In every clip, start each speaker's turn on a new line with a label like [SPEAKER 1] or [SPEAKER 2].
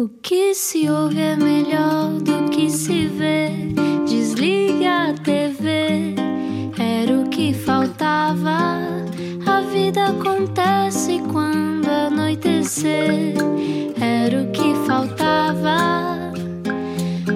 [SPEAKER 1] O que se ouve é melhor do que se vê. Desliga a TV, era o que faltava. A vida acontece quando anoitecer, era o que faltava.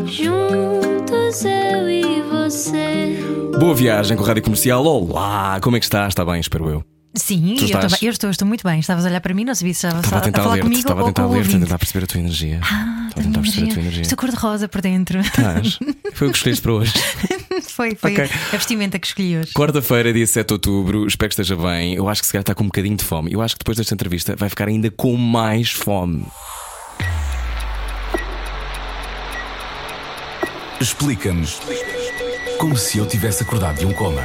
[SPEAKER 1] Juntos eu e você.
[SPEAKER 2] Boa viagem com a Rádio Comercial. Olá, como é que estás? Está bem, espero eu.
[SPEAKER 3] Sim, eu,
[SPEAKER 2] estás?
[SPEAKER 3] bem. eu estou, estou muito bem. Estavas a olhar para mim, não sabia se estavas
[SPEAKER 2] Estava a
[SPEAKER 3] a, falar
[SPEAKER 2] ler-te,
[SPEAKER 3] comigo
[SPEAKER 2] estava a
[SPEAKER 3] ou
[SPEAKER 2] tentar
[SPEAKER 3] com o
[SPEAKER 2] ler-te, a tentar perceber a tua energia.
[SPEAKER 3] Ah,
[SPEAKER 2] Estava a tentar perceber a tua
[SPEAKER 3] energia. Estou cor-de-rosa por dentro.
[SPEAKER 2] Estás? Foi o que escolheste para hoje.
[SPEAKER 3] foi foi
[SPEAKER 2] Ok.
[SPEAKER 3] a vestimenta que escolhi hoje.
[SPEAKER 2] Quarta-feira, dia 7 de outubro, espero que esteja bem. Eu acho que se calhar está com um bocadinho de fome. Eu acho que depois desta entrevista vai ficar ainda com mais fome.
[SPEAKER 4] Explica-nos como se eu tivesse acordado de um coma.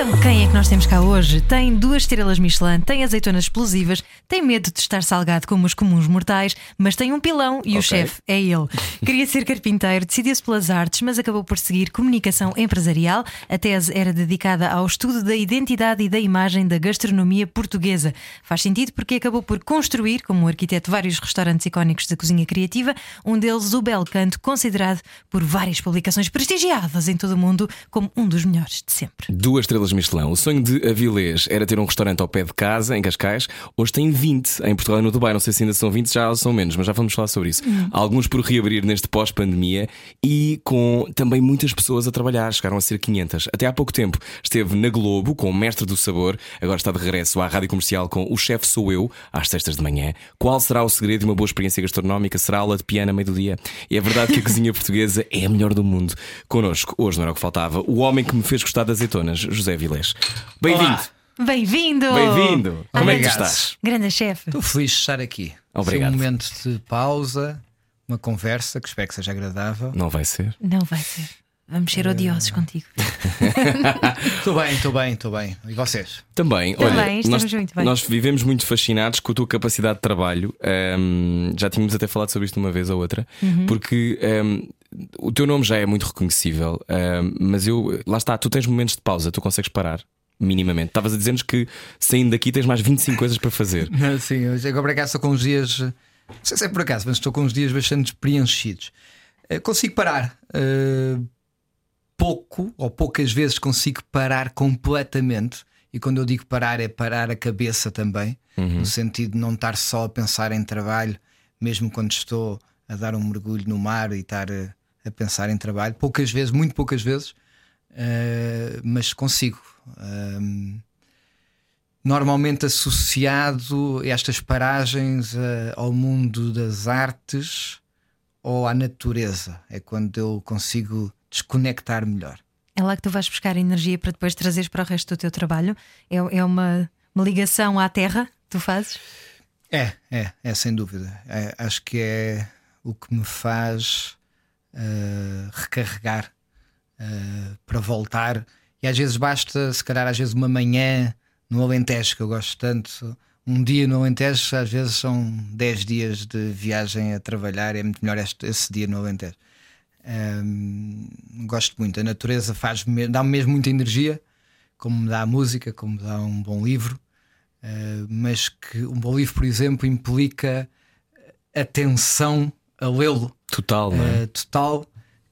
[SPEAKER 3] Então, quem é que nós temos cá hoje? Tem duas estrelas Michelin, tem azeitonas explosivas, tem medo de estar salgado como os comuns mortais, mas tem um pilão e o
[SPEAKER 2] Ok.
[SPEAKER 3] chefe é ele. Queria ser carpinteiro, decidiu-se pelas artes, mas acabou por seguir comunicação empresarial. A tese era dedicada ao estudo da identidade e da imagem da gastronomia portuguesa. Faz sentido porque acabou por construir, como arquiteto, vários restaurantes icónicos da cozinha criativa, um deles o Bel Canto, considerado por várias publicações prestigiadas em todo o mundo como um dos melhores de sempre.
[SPEAKER 2] Duas estrelas Michelin. O sonho de Avilés era ter um restaurante ao pé de casa, em Cascais. Hoje tem 20 em Portugal e no Dubai. Não sei se ainda são 20, já são menos, mas já vamos falar sobre isso. Alguns por reabrir neste pós-pandemia e com também muitas pessoas a trabalhar. Chegaram a ser 500. Até há pouco tempo esteve na Globo com o Mestre do Sabor. Agora está de regresso à rádio comercial com O Chefe Sou Eu, às sextas de manhã. Qual será o segredo de uma boa experiência gastronómica? Será aula de piano a meio do dia? É verdade que a cozinha portuguesa é a melhor do mundo. Connosco, hoje não era o que faltava, o homem que me fez gostar das azeitonas, José Vilés. Bem-vindo!
[SPEAKER 3] Bem-vindo!
[SPEAKER 2] Bem-vindo! Como é que tu estás?
[SPEAKER 3] Grande chefe.
[SPEAKER 5] Estou feliz de estar aqui.
[SPEAKER 2] Obrigado.
[SPEAKER 5] Um momento de pausa, uma conversa que espero que seja agradável.
[SPEAKER 2] Não vai ser?
[SPEAKER 3] Não vai ser. Vamos ser odiosos contigo.
[SPEAKER 5] Estou bem, estou bem, estou bem. E vocês?
[SPEAKER 2] Também,
[SPEAKER 3] Também,
[SPEAKER 2] olha,
[SPEAKER 3] estamos
[SPEAKER 2] nós,
[SPEAKER 3] muito bem.
[SPEAKER 2] nós vivemos muito fascinados com a tua capacidade de trabalho. Ahm, já tínhamos até falado sobre isto uma vez ou outra,
[SPEAKER 3] Uhum.
[SPEAKER 2] porque ahm, o teu nome já é muito reconhecível, ahm, mas eu, lá está, tu tens momentos de pausa, tu consegues parar. Minimamente. Estavas a dizer-nos que saindo daqui tens mais 25 coisas para fazer.
[SPEAKER 5] Sim, hoje agora por acaso estou com uns dias. Não sei se é por acaso, mas estou com uns dias bastante preenchidos. Eh, Consigo parar. eh, pouco ou poucas vezes consigo parar completamente. E quando eu digo parar, é parar a cabeça também, no sentido de não estar só a pensar em trabalho, mesmo quando estou a dar um mergulho no mar e estar a, a pensar em trabalho. Poucas vezes, muito poucas vezes, eh, mas consigo. Ahm, normalmente associado estas paragens eh, ao mundo das artes ou à natureza. É quando eu consigo desconectar melhor.
[SPEAKER 3] É lá que tu vais buscar energia para depois trazeres para o resto do teu trabalho. É, é uma, uma ligação à terra que tu fazes.
[SPEAKER 5] É, é, é sem dúvida. É, acho que é o que me faz eh, recarregar eh, para voltar. E às vezes basta, se calhar, às vezes uma manhã no Alentejo, que eu gosto tanto. Um dia no Alentejo, às vezes são 10 dias de viagem a trabalhar, é muito melhor este, esse dia no Alentejo. Hum, gosto muito. A natureza faz dá-me mesmo muita energia, como me dá a música, como me dá um bom livro. Uh, mas que um bom livro, por exemplo, implica atenção a lê-lo
[SPEAKER 2] Total, não é?
[SPEAKER 5] uh, total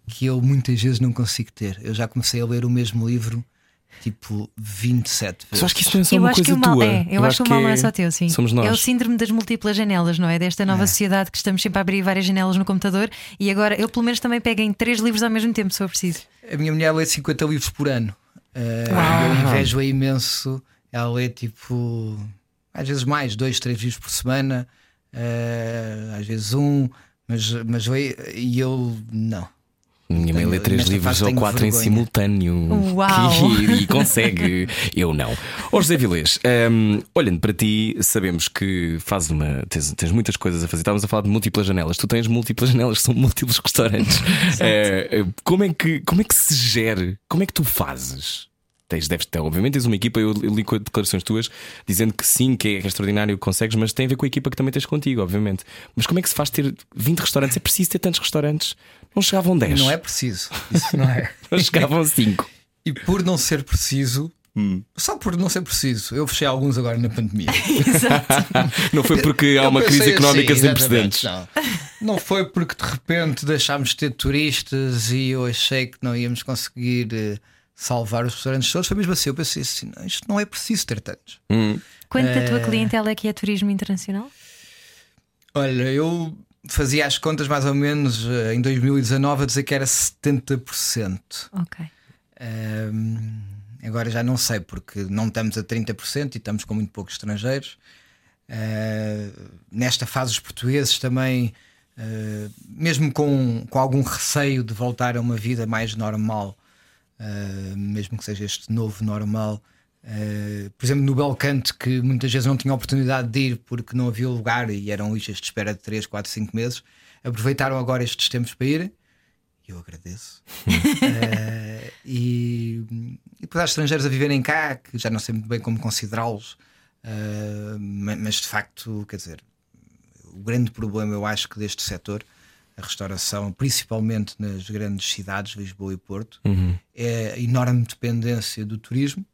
[SPEAKER 5] que eu muitas vezes não consigo ter. Eu já comecei a ler o mesmo livro tipo 27 vezes.
[SPEAKER 2] Só acho que isso não é só
[SPEAKER 3] eu
[SPEAKER 2] uma
[SPEAKER 3] acho que
[SPEAKER 2] coisa
[SPEAKER 3] o mal,
[SPEAKER 2] tua.
[SPEAKER 3] é, eu, acho que o mal não é só teu, sim.
[SPEAKER 2] Somos nós.
[SPEAKER 3] É o síndrome das múltiplas janelas, não é? Desta nova sociedade que estamos sempre a abrir várias janelas no computador e agora eu, pelo menos, também pego em três livros ao mesmo tempo, se for preciso.
[SPEAKER 5] A minha mulher lê 50 livros por ano. Uh, eu invejo-a imenso. Ela lê tipo, às vezes mais, dois, três livros por semana, uh, às vezes um, mas, mas lê, e eu não.
[SPEAKER 2] Minha mãe lê três livros ou quatro em
[SPEAKER 5] vergonha.
[SPEAKER 2] simultâneo.
[SPEAKER 3] Uau.
[SPEAKER 2] E, e consegue. Eu não. Ó José Vilês, hum, olhando para ti, sabemos que fazes uma. Tens, tens muitas coisas a fazer. Estávamos a falar de múltiplas janelas. Tu tens múltiplas janelas, que são múltiplos restaurantes. Eh, como, é que, como é que se gere? Como é que tu fazes? Tens, deves ter, obviamente, tens uma equipa. Eu, li com declarações tuas dizendo que sim, que é, extraordinário, que consegues, mas tem a ver com a equipa que também tens contigo, obviamente. Mas como é que se faz ter 20 restaurantes? É preciso ter tantos restaurantes? Não chegavam 10.
[SPEAKER 5] Não é preciso. Isso não é.
[SPEAKER 2] Não chegavam a 5.
[SPEAKER 5] E por não ser preciso, Só por não ser preciso. Eu fechei alguns agora na pandemia.
[SPEAKER 2] Não foi porque há uma crise económica
[SPEAKER 5] assim,
[SPEAKER 2] sem precedentes.
[SPEAKER 5] Não. não foi porque de repente deixámos de ter turistas e eu achei que não íamos conseguir eh, salvar os restaurantes todos. Foi mesmo assim. Eu pensei assim: não, isto não é preciso ter tantos.
[SPEAKER 2] Hum.
[SPEAKER 3] Quanto da tua
[SPEAKER 5] Eh,
[SPEAKER 3] clientela é que é turismo internacional?
[SPEAKER 5] Olha, eu fazia as contas mais ou menos eh, em 2019 a dizer que era 70%.
[SPEAKER 3] Ok.
[SPEAKER 5] Ahm, agora já não sei, porque não estamos a 30% e estamos com muito poucos estrangeiros. Ah, nesta fase, os portugueses também, ah, mesmo com, com algum receio de voltar a uma vida mais normal, ah, mesmo que seja este novo normal. ah, por exemplo, no Belcanto, que muitas vezes não tinha oportunidade de ir porque não havia lugar e eram listas de espera de 3, 4, 5 meses, aproveitaram agora estes tempos para ir. E eu agradeço. Eh, e, e há estrangeiros a viverem cá, que já não sei muito bem como considerá-los, ma- mas de facto, quer dizer, o grande problema eu acho que deste setor, a restauração, principalmente nas grandes cidades, Lisboa e Porto, é a enorme dependência do turismo.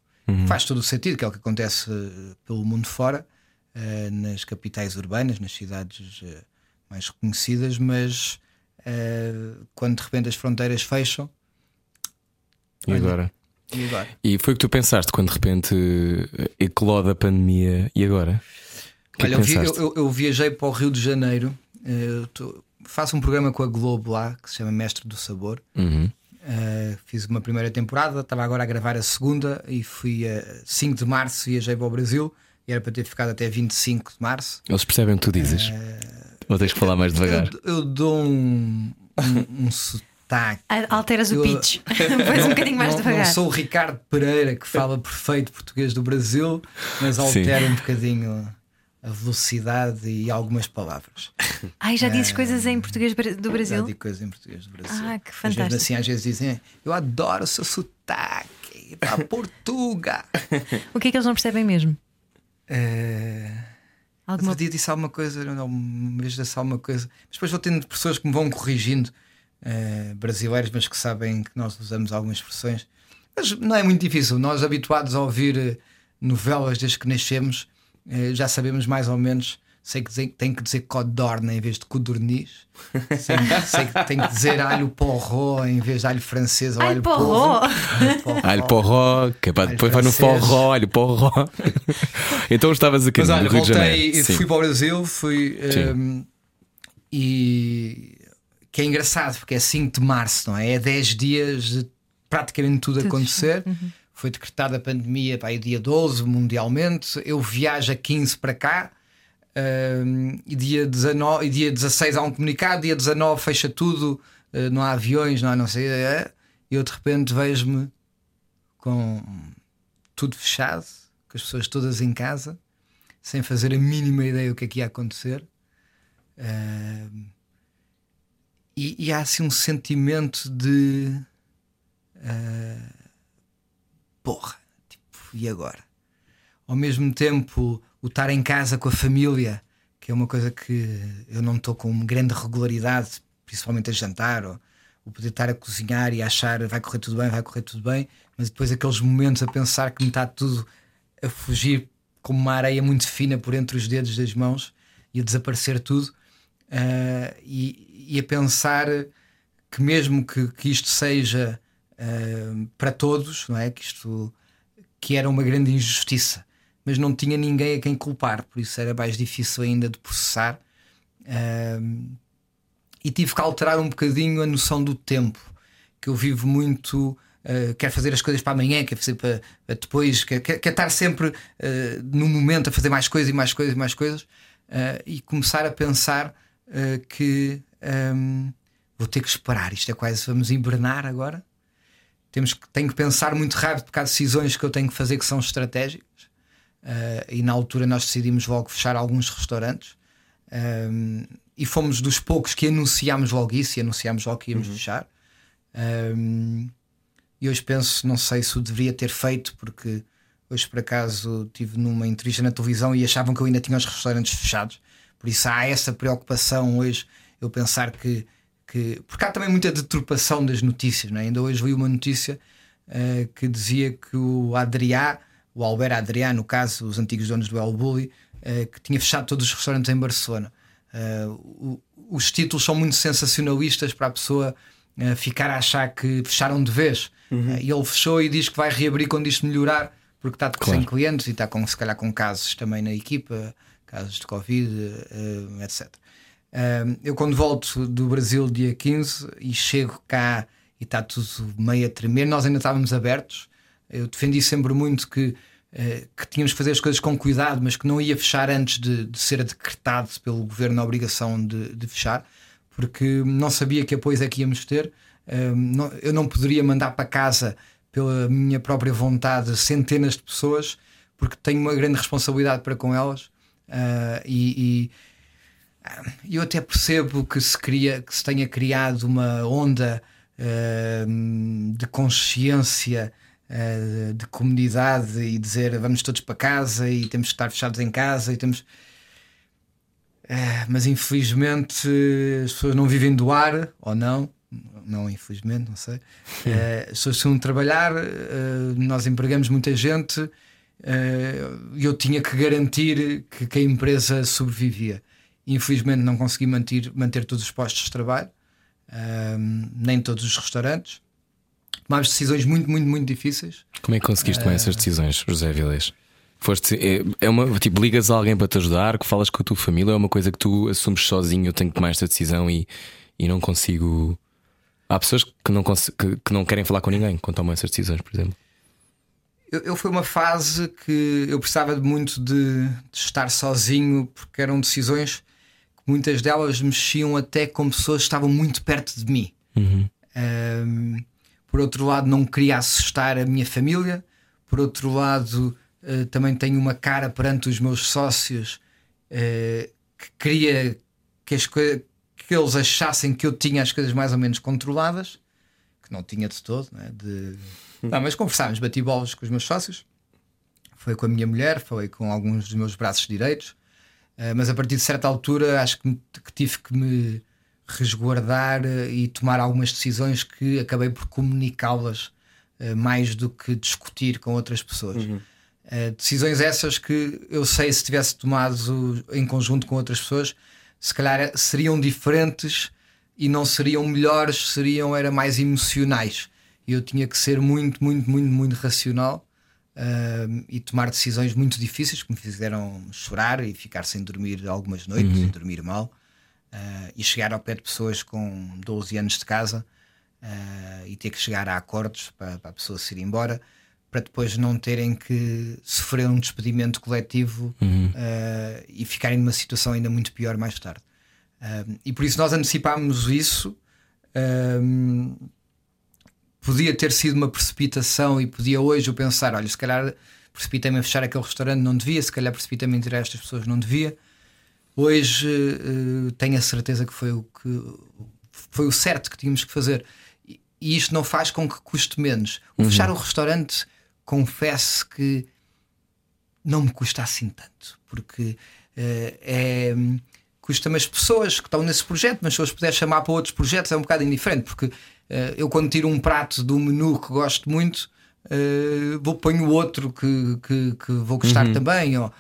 [SPEAKER 5] Faz todo o sentido, que é o que acontece eh, pelo mundo fora, eh, nas capitais urbanas, nas cidades eh, mais reconhecidas, mas eh, quando de repente as fronteiras fecham,
[SPEAKER 2] E agora?
[SPEAKER 5] e agora?
[SPEAKER 2] E foi o que tu pensaste quando de repente eclode a pandemia e agora? É
[SPEAKER 5] Olha, eu, vi- eu- eu- viajei para o Rio de Janeiro, eu tô- faço um programa com a Globo lá que se chama Mestre do Sabor.
[SPEAKER 2] Uhum.
[SPEAKER 5] Eh, fiz uma primeira temporada, estava agora a gravar a segunda e fui a 5 de março, viajei para o Brasil e era para ter ficado até 25 de março.
[SPEAKER 2] Eles percebem o que tu dizes. Ou tens que falar mais devagar?
[SPEAKER 5] Eu, eu dou um, um, um sotaque.
[SPEAKER 3] Alteras o
[SPEAKER 5] Eu-
[SPEAKER 3] pitch. Pões um bocadinho mais
[SPEAKER 5] não,
[SPEAKER 3] devagar.
[SPEAKER 5] Não sou o Ricardo Pereira que fala perfeito português do Brasil, mas altera um bocadinho a velocidade e algumas palavras.
[SPEAKER 3] Ai, já dizes coisas em português do
[SPEAKER 5] Já
[SPEAKER 3] Brasil?
[SPEAKER 5] digo coisas em português do Brasil.
[SPEAKER 3] Ah, que
[SPEAKER 5] Às vezes,
[SPEAKER 3] fantástico.
[SPEAKER 5] assim, às vezes dizem: Eu adoro o seu sotaque para Portugal.
[SPEAKER 3] O que é que eles não percebem mesmo?
[SPEAKER 5] Eh,
[SPEAKER 3] Alguma...
[SPEAKER 5] Outro dia disse alguma coisa, não, uma vez disse alguma coisa, mas depois vou tendo pessoas que me vão corrigindo, eh, brasileiros, mas que sabem que nós usamos algumas expressões. Mas não é muito difícil, nós habituados a ouvir eh, novelas desde que nascemos, já sabemos mais ou menos. Sei que tem que dizer codorna em vez de codorniz. Sei, sei que tem que dizer alho porró em vez de alho francês ou
[SPEAKER 3] Alho
[SPEAKER 5] alho
[SPEAKER 3] porró.
[SPEAKER 5] porro. Alho porró,
[SPEAKER 2] que é para
[SPEAKER 5] Alho
[SPEAKER 2] depois vai no
[SPEAKER 5] francês.
[SPEAKER 2] forró, alho porró. então estavas aqui
[SPEAKER 5] Mas
[SPEAKER 2] no
[SPEAKER 5] olha,
[SPEAKER 2] Rio de Janeiro. Sim.
[SPEAKER 5] fui para o Brasil, fui
[SPEAKER 2] Sim.
[SPEAKER 5] ehm, e que é engraçado porque é 5 de março, não é? É 10 dias de praticamente tudo,
[SPEAKER 3] Tudo
[SPEAKER 5] acontecer. Foi decretada a pandemia para aí dia 12 mundialmente. Eu viajo a 15 para cá. ehm, e, dia 19, e dia 16 há um comunicado, dia 19 fecha tudo, eh, não há aviões, não há não sei. eh, E eu de repente vejo-me com tudo fechado, com as pessoas todas em casa, sem fazer a mínima ideia o que é que ia acontecer. Ahm, e, e há assim um sentimento de ah, porra, tipo, e agora? Ao mesmo tempo, o estar em casa com a família, que é uma coisa que eu não estou com grande regularidade, principalmente a jantar, ou o poder estar a cozinhar e achar vai correr tudo bem, vai correr tudo bem, mas depois aqueles momentos a pensar que me está tudo a fugir como uma areia muito fina por entre os dedos das mãos e a desaparecer tudo, ah, e, e a pensar que mesmo que, que isto seja ah, para todos, não é? Que isto que era uma grande injustiça, mas não tinha ninguém a quem culpar, por isso era mais difícil ainda de processar. Ahm, e tive que alterar um bocadinho a noção do tempo, que eu vivo muito. Uh, quero fazer as coisas para amanhã, quero fazer para, para depois, quero, quero, quero estar sempre uh, no momento a fazer mais coisas e mais coisas e mais coisas, uh, e começar a pensar uh, que um, vou ter que esperar. Isto é quase vamos hibernar agora. Temos que, tenho que pensar muito rápido porque há decisões que eu tenho que fazer que são estratégicas. Uh, e na altura nós decidimos logo fechar alguns restaurantes. Um, e fomos dos poucos que anunciámos logo isso e anunciámos logo que íamos fechar. Um, e hoje penso, não sei se o deveria ter feito, porque hoje por acaso estive numa entrevista na televisão e achavam que eu ainda tinha os restaurantes fechados. Por isso há essa preocupação hoje, eu pensar que. Que porque há também muita deturpação das notícias, não é? ainda hoje vi uma notícia uh, que dizia que o Adriá, o Albert Adriá, no caso, os antigos donos do El Bulli, uh, que tinha fechado todos os restaurantes em Barcelona. O, os títulos são muito sensacionalistas para a pessoa ficar a achar que fecharam de vez. Uhum. e ele fechou e diz que vai reabrir quando isto melhorar, porque está claro. sem clientes e está com, se calhar com casos também na equipa, casos de Covid, etc. eu, quando volto do Brasil dia 15 e chego cá e está tudo meio a tremer. Nós ainda estávamos abertos. Eu defendi sempre muito que, eh, que tínhamos que fazer as coisas com cuidado, mas que não ia fechar antes de, de ser decretado pelo governo a obrigação de, de, fechar, porque não sabia que apoios é que íamos ter. eu não poderia mandar para casa, pela minha própria vontade, centenas de pessoas, porque tenho uma grande responsabilidade para com elas. Uh, e, e eu até percebo que se, cria, que se tenha criado uma onda Ehm, de consciência uh, de comunidade e dizer vamos todos para casa e temos que estar fechados em casa e temos. Uh, mas infelizmente as pessoas não vivem do ar, ou não, não infelizmente, não sei. Uh, as pessoas precisam trabalhar, nós empregamos muita gente e eu tinha que garantir que, que, a empresa sobrevivia. Infelizmente não consegui manter, manter todos os postos de trabalho um, nem todos os restaurantes. Tomámos decisões muito, muito, muito difíceis.
[SPEAKER 2] Como é que conseguiste tomar uh, essas decisões, José Vilés? Foste, é, é, uma tipo, ligas a alguém para te ajudar, que falas com a tua família, é uma coisa que tu assumes sozinho, eu tenho que tomar esta decisão e, e não consigo. Há pessoas que não, que, que não querem falar com ninguém quando tomam essas decisões, por exemplo.
[SPEAKER 5] Eu, eu foi uma fase que eu precisava muito de, de estar sozinho, porque eram decisões muitas delas mexiam até com pessoas que estavam muito perto de mim.
[SPEAKER 2] Uhum.
[SPEAKER 5] Um, por outro lado, não queria assustar a minha família. Por outro lado, uh, também tenho uma cara perante os meus sócios uh, que queria que, as que eles achassem que eu tinha as coisas mais ou menos controladas, que não tinha de todo. Né? De... Não, mas conversámos, bati bolas com os meus sócios. Foi com a minha mulher, falei com alguns dos meus braços direitos. Eh, mas a partir de certa altura acho que, que, tive que me resguardar eh, e tomar algumas decisões que acabei por comunicá-las uh, mais do que discutir com outras pessoas. Uhum. decisões essas que eu sei se tivesse tomado em conjunto com outras pessoas, se calhar seriam diferentes e não seriam melhores, seriam era mais emocionais. E eu tinha que ser muito, muito, muito, muito racional uh, e tomar decisões muito difíceis que me fizeram chorar e ficar sem dormir algumas noites uhum. e dormir mal. Uh, e chegar ao pé de pessoas com 12 anos de casa uh, e ter que chegar a acordos para, para, a pessoa se ir embora, para depois não terem que sofrer um despedimento coletivo uhum. uh, e ficarem numa situação ainda muito pior mais tarde. e por isso nós antecipámos isso podia ter sido uma precipitação e podia hoje eu pensar: olha, se calhar precipitei-me a fechar aquele restaurante, não devia, se calhar precipitei-me a tirar estas pessoas, não devia. Hoje uh, tenho a certeza que foi o que foi o certo que tínhamos que fazer. E, e isto não faz com que custe menos. O uhum. fechar o restaurante, confesso que não me custa assim tanto, porque uh, é custa-me as pessoas que estão nesse projeto, mas se eu os puder chamar para outros projetos é um bocado indiferente, porque eu, quando tiro um prato do menu que gosto muito, uh, vou ponho outro que, que, que vou gostar uhum. também. Ou,
[SPEAKER 2] uh,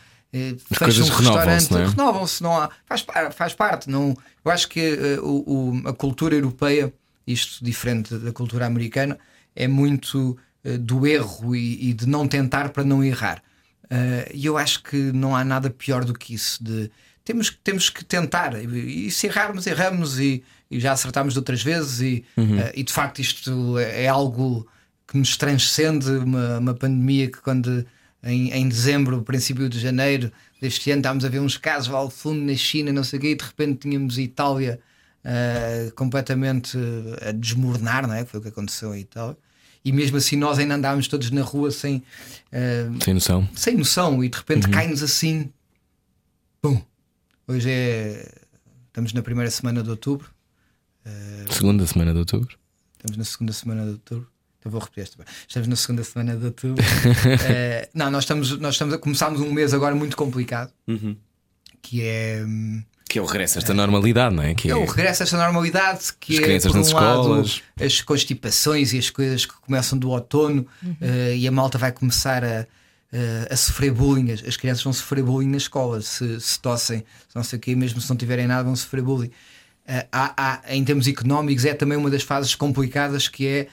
[SPEAKER 2] As coisas um restaurante, é?
[SPEAKER 5] renovam-se, não há, faz, faz parte. Não, eu acho que uh, o, a cultura europeia, isto diferente da cultura americana, é muito do erro e, e, de não tentar para não errar. E eu acho que não há nada pior do que isso. De, temos, temos que tentar, e, e se errarmos, erramos, e, e já acertámos de outras vezes, e, uhum. uh, e de facto isto é algo que nos transcende uma, uma pandemia que quando em, em dezembro, princípio de janeiro deste ano, estávamos a ver uns casos ao fundo na China, não sei o quê, e de repente tínhamos Itália uh, completamente a desmoronar, não é? Foi o que aconteceu em Itália. E mesmo assim nós ainda andávamos todos na rua sem,
[SPEAKER 2] uh, sem noção.
[SPEAKER 5] Sem noção, e de repente uhum. cai-nos assim. Bum! Hoje é. Estamos na primeira semana de outubro.
[SPEAKER 2] Uh, segunda semana de outubro.
[SPEAKER 5] Estamos na segunda semana de outubro. Então vou repetir esta. Estamos na segunda semana de outubro. uh, não, nós estamos, nós estamos a começarmos um mês agora muito complicado.
[SPEAKER 2] Uhum.
[SPEAKER 5] Que é.
[SPEAKER 2] Que é o regresso a esta normalidade, não é? Que
[SPEAKER 5] é o regresso a esta normalidade que
[SPEAKER 2] as
[SPEAKER 5] é
[SPEAKER 2] crianças
[SPEAKER 5] por um
[SPEAKER 2] nas
[SPEAKER 5] lado
[SPEAKER 2] escolas.
[SPEAKER 5] as constipações e as coisas que começam do outono eh, e a malta vai começar a, eh, a sofrer bullying. As, as crianças vão sofrer bullying na escola se, se tossem, se não sei o quê, mesmo se não tiverem nada, vão sofrer bullying. Eh, há- há- em termos económicos, é também uma das fases complicadas que é.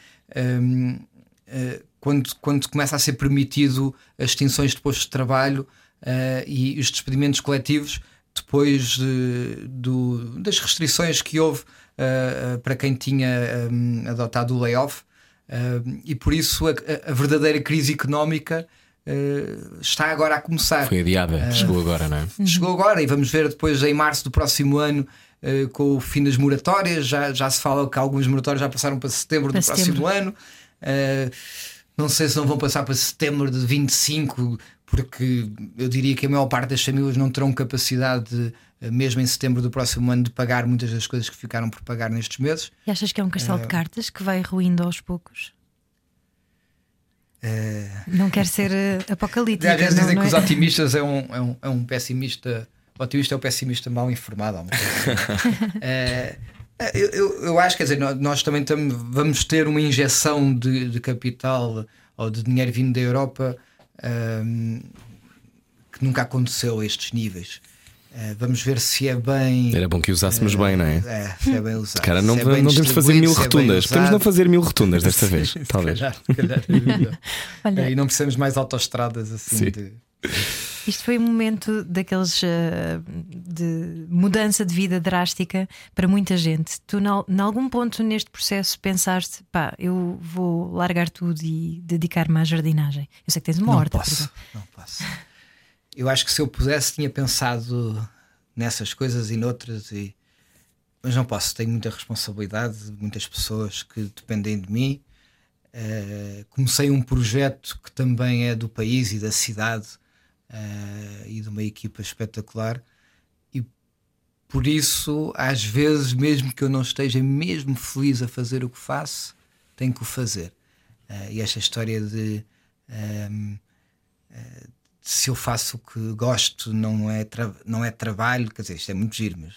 [SPEAKER 5] hum, eh, quando, quando começa a ser permitido as extinções de postos de trabalho eh, e os despedimentos coletivos depois de- do- das restrições que houve eh, para quem tinha hum, adotado o layoff e por isso a, a- verdadeira crise económica eh, está agora a começar.
[SPEAKER 2] Foi adiada, chegou agora, não é?
[SPEAKER 5] Chegou agora e vamos ver depois em março do próximo ano. Eh, com o fim das moratórias, já, já se fala que algumas moratórias já passaram para setembro
[SPEAKER 3] Para
[SPEAKER 5] do próximo ano. Eh, não sei se não vão passar para setembro de 25, porque eu diria que a maior parte das famílias não terão capacidade, de, eh, mesmo em setembro do próximo ano, de pagar muitas das coisas que ficaram por pagar nestes meses.
[SPEAKER 3] E achas que é um castelo de cartas que vai ruindo aos poucos? Não quer ser apocalíptico.
[SPEAKER 5] Às vezes
[SPEAKER 3] não,
[SPEAKER 5] dizem
[SPEAKER 3] não
[SPEAKER 5] que os
[SPEAKER 3] é?
[SPEAKER 5] otimistas é um, é um, é um pessimista. O otimista é o pessimista mal informado. É, eu, eu, eu acho, quer dizer, nós, nós também tam- vamos ter uma injeção de, de capital ou de dinheiro vindo da Europa ahm, que nunca aconteceu a estes níveis. Eh, vamos ver se é bem.
[SPEAKER 2] Era bom que usássemos bem, não é?
[SPEAKER 5] É, se é bem usado.
[SPEAKER 2] Cara, não,
[SPEAKER 5] é
[SPEAKER 2] não temos de fazer mil
[SPEAKER 5] é
[SPEAKER 2] rotundas. Podemos
[SPEAKER 5] usado.
[SPEAKER 2] não fazer mil rotundas desta vez,
[SPEAKER 5] Se
[SPEAKER 2] talvez.
[SPEAKER 5] calhar, se calhar é.
[SPEAKER 3] Olha,
[SPEAKER 5] E não precisamos mais autoestradas assim
[SPEAKER 2] Sim.
[SPEAKER 5] de.
[SPEAKER 3] Isto foi um momento daqueles eh, de mudança de vida drástica para muita gente. Tu, em algum ponto neste processo, pensaste, pá, eu vou largar tudo e dedicar-me à jardinagem. Eu sei que tens uma
[SPEAKER 5] não
[SPEAKER 3] horta,
[SPEAKER 5] posso, não posso. Eu acho que se eu pudesse, tinha pensado nessas coisas e noutras, e... mas não posso. Tenho muita responsabilidade, muitas pessoas que dependem de mim. Eh, comecei um projeto que também é do país e da cidade eh, e de uma equipa espetacular. E por isso, às vezes, mesmo que eu não esteja mesmo feliz a fazer o que faço, tenho que o fazer. Eh, e esta história de ehm, eh, se eu faço o que gosto, não é, não é trabalho, quer dizer, isto é muito giro, mas,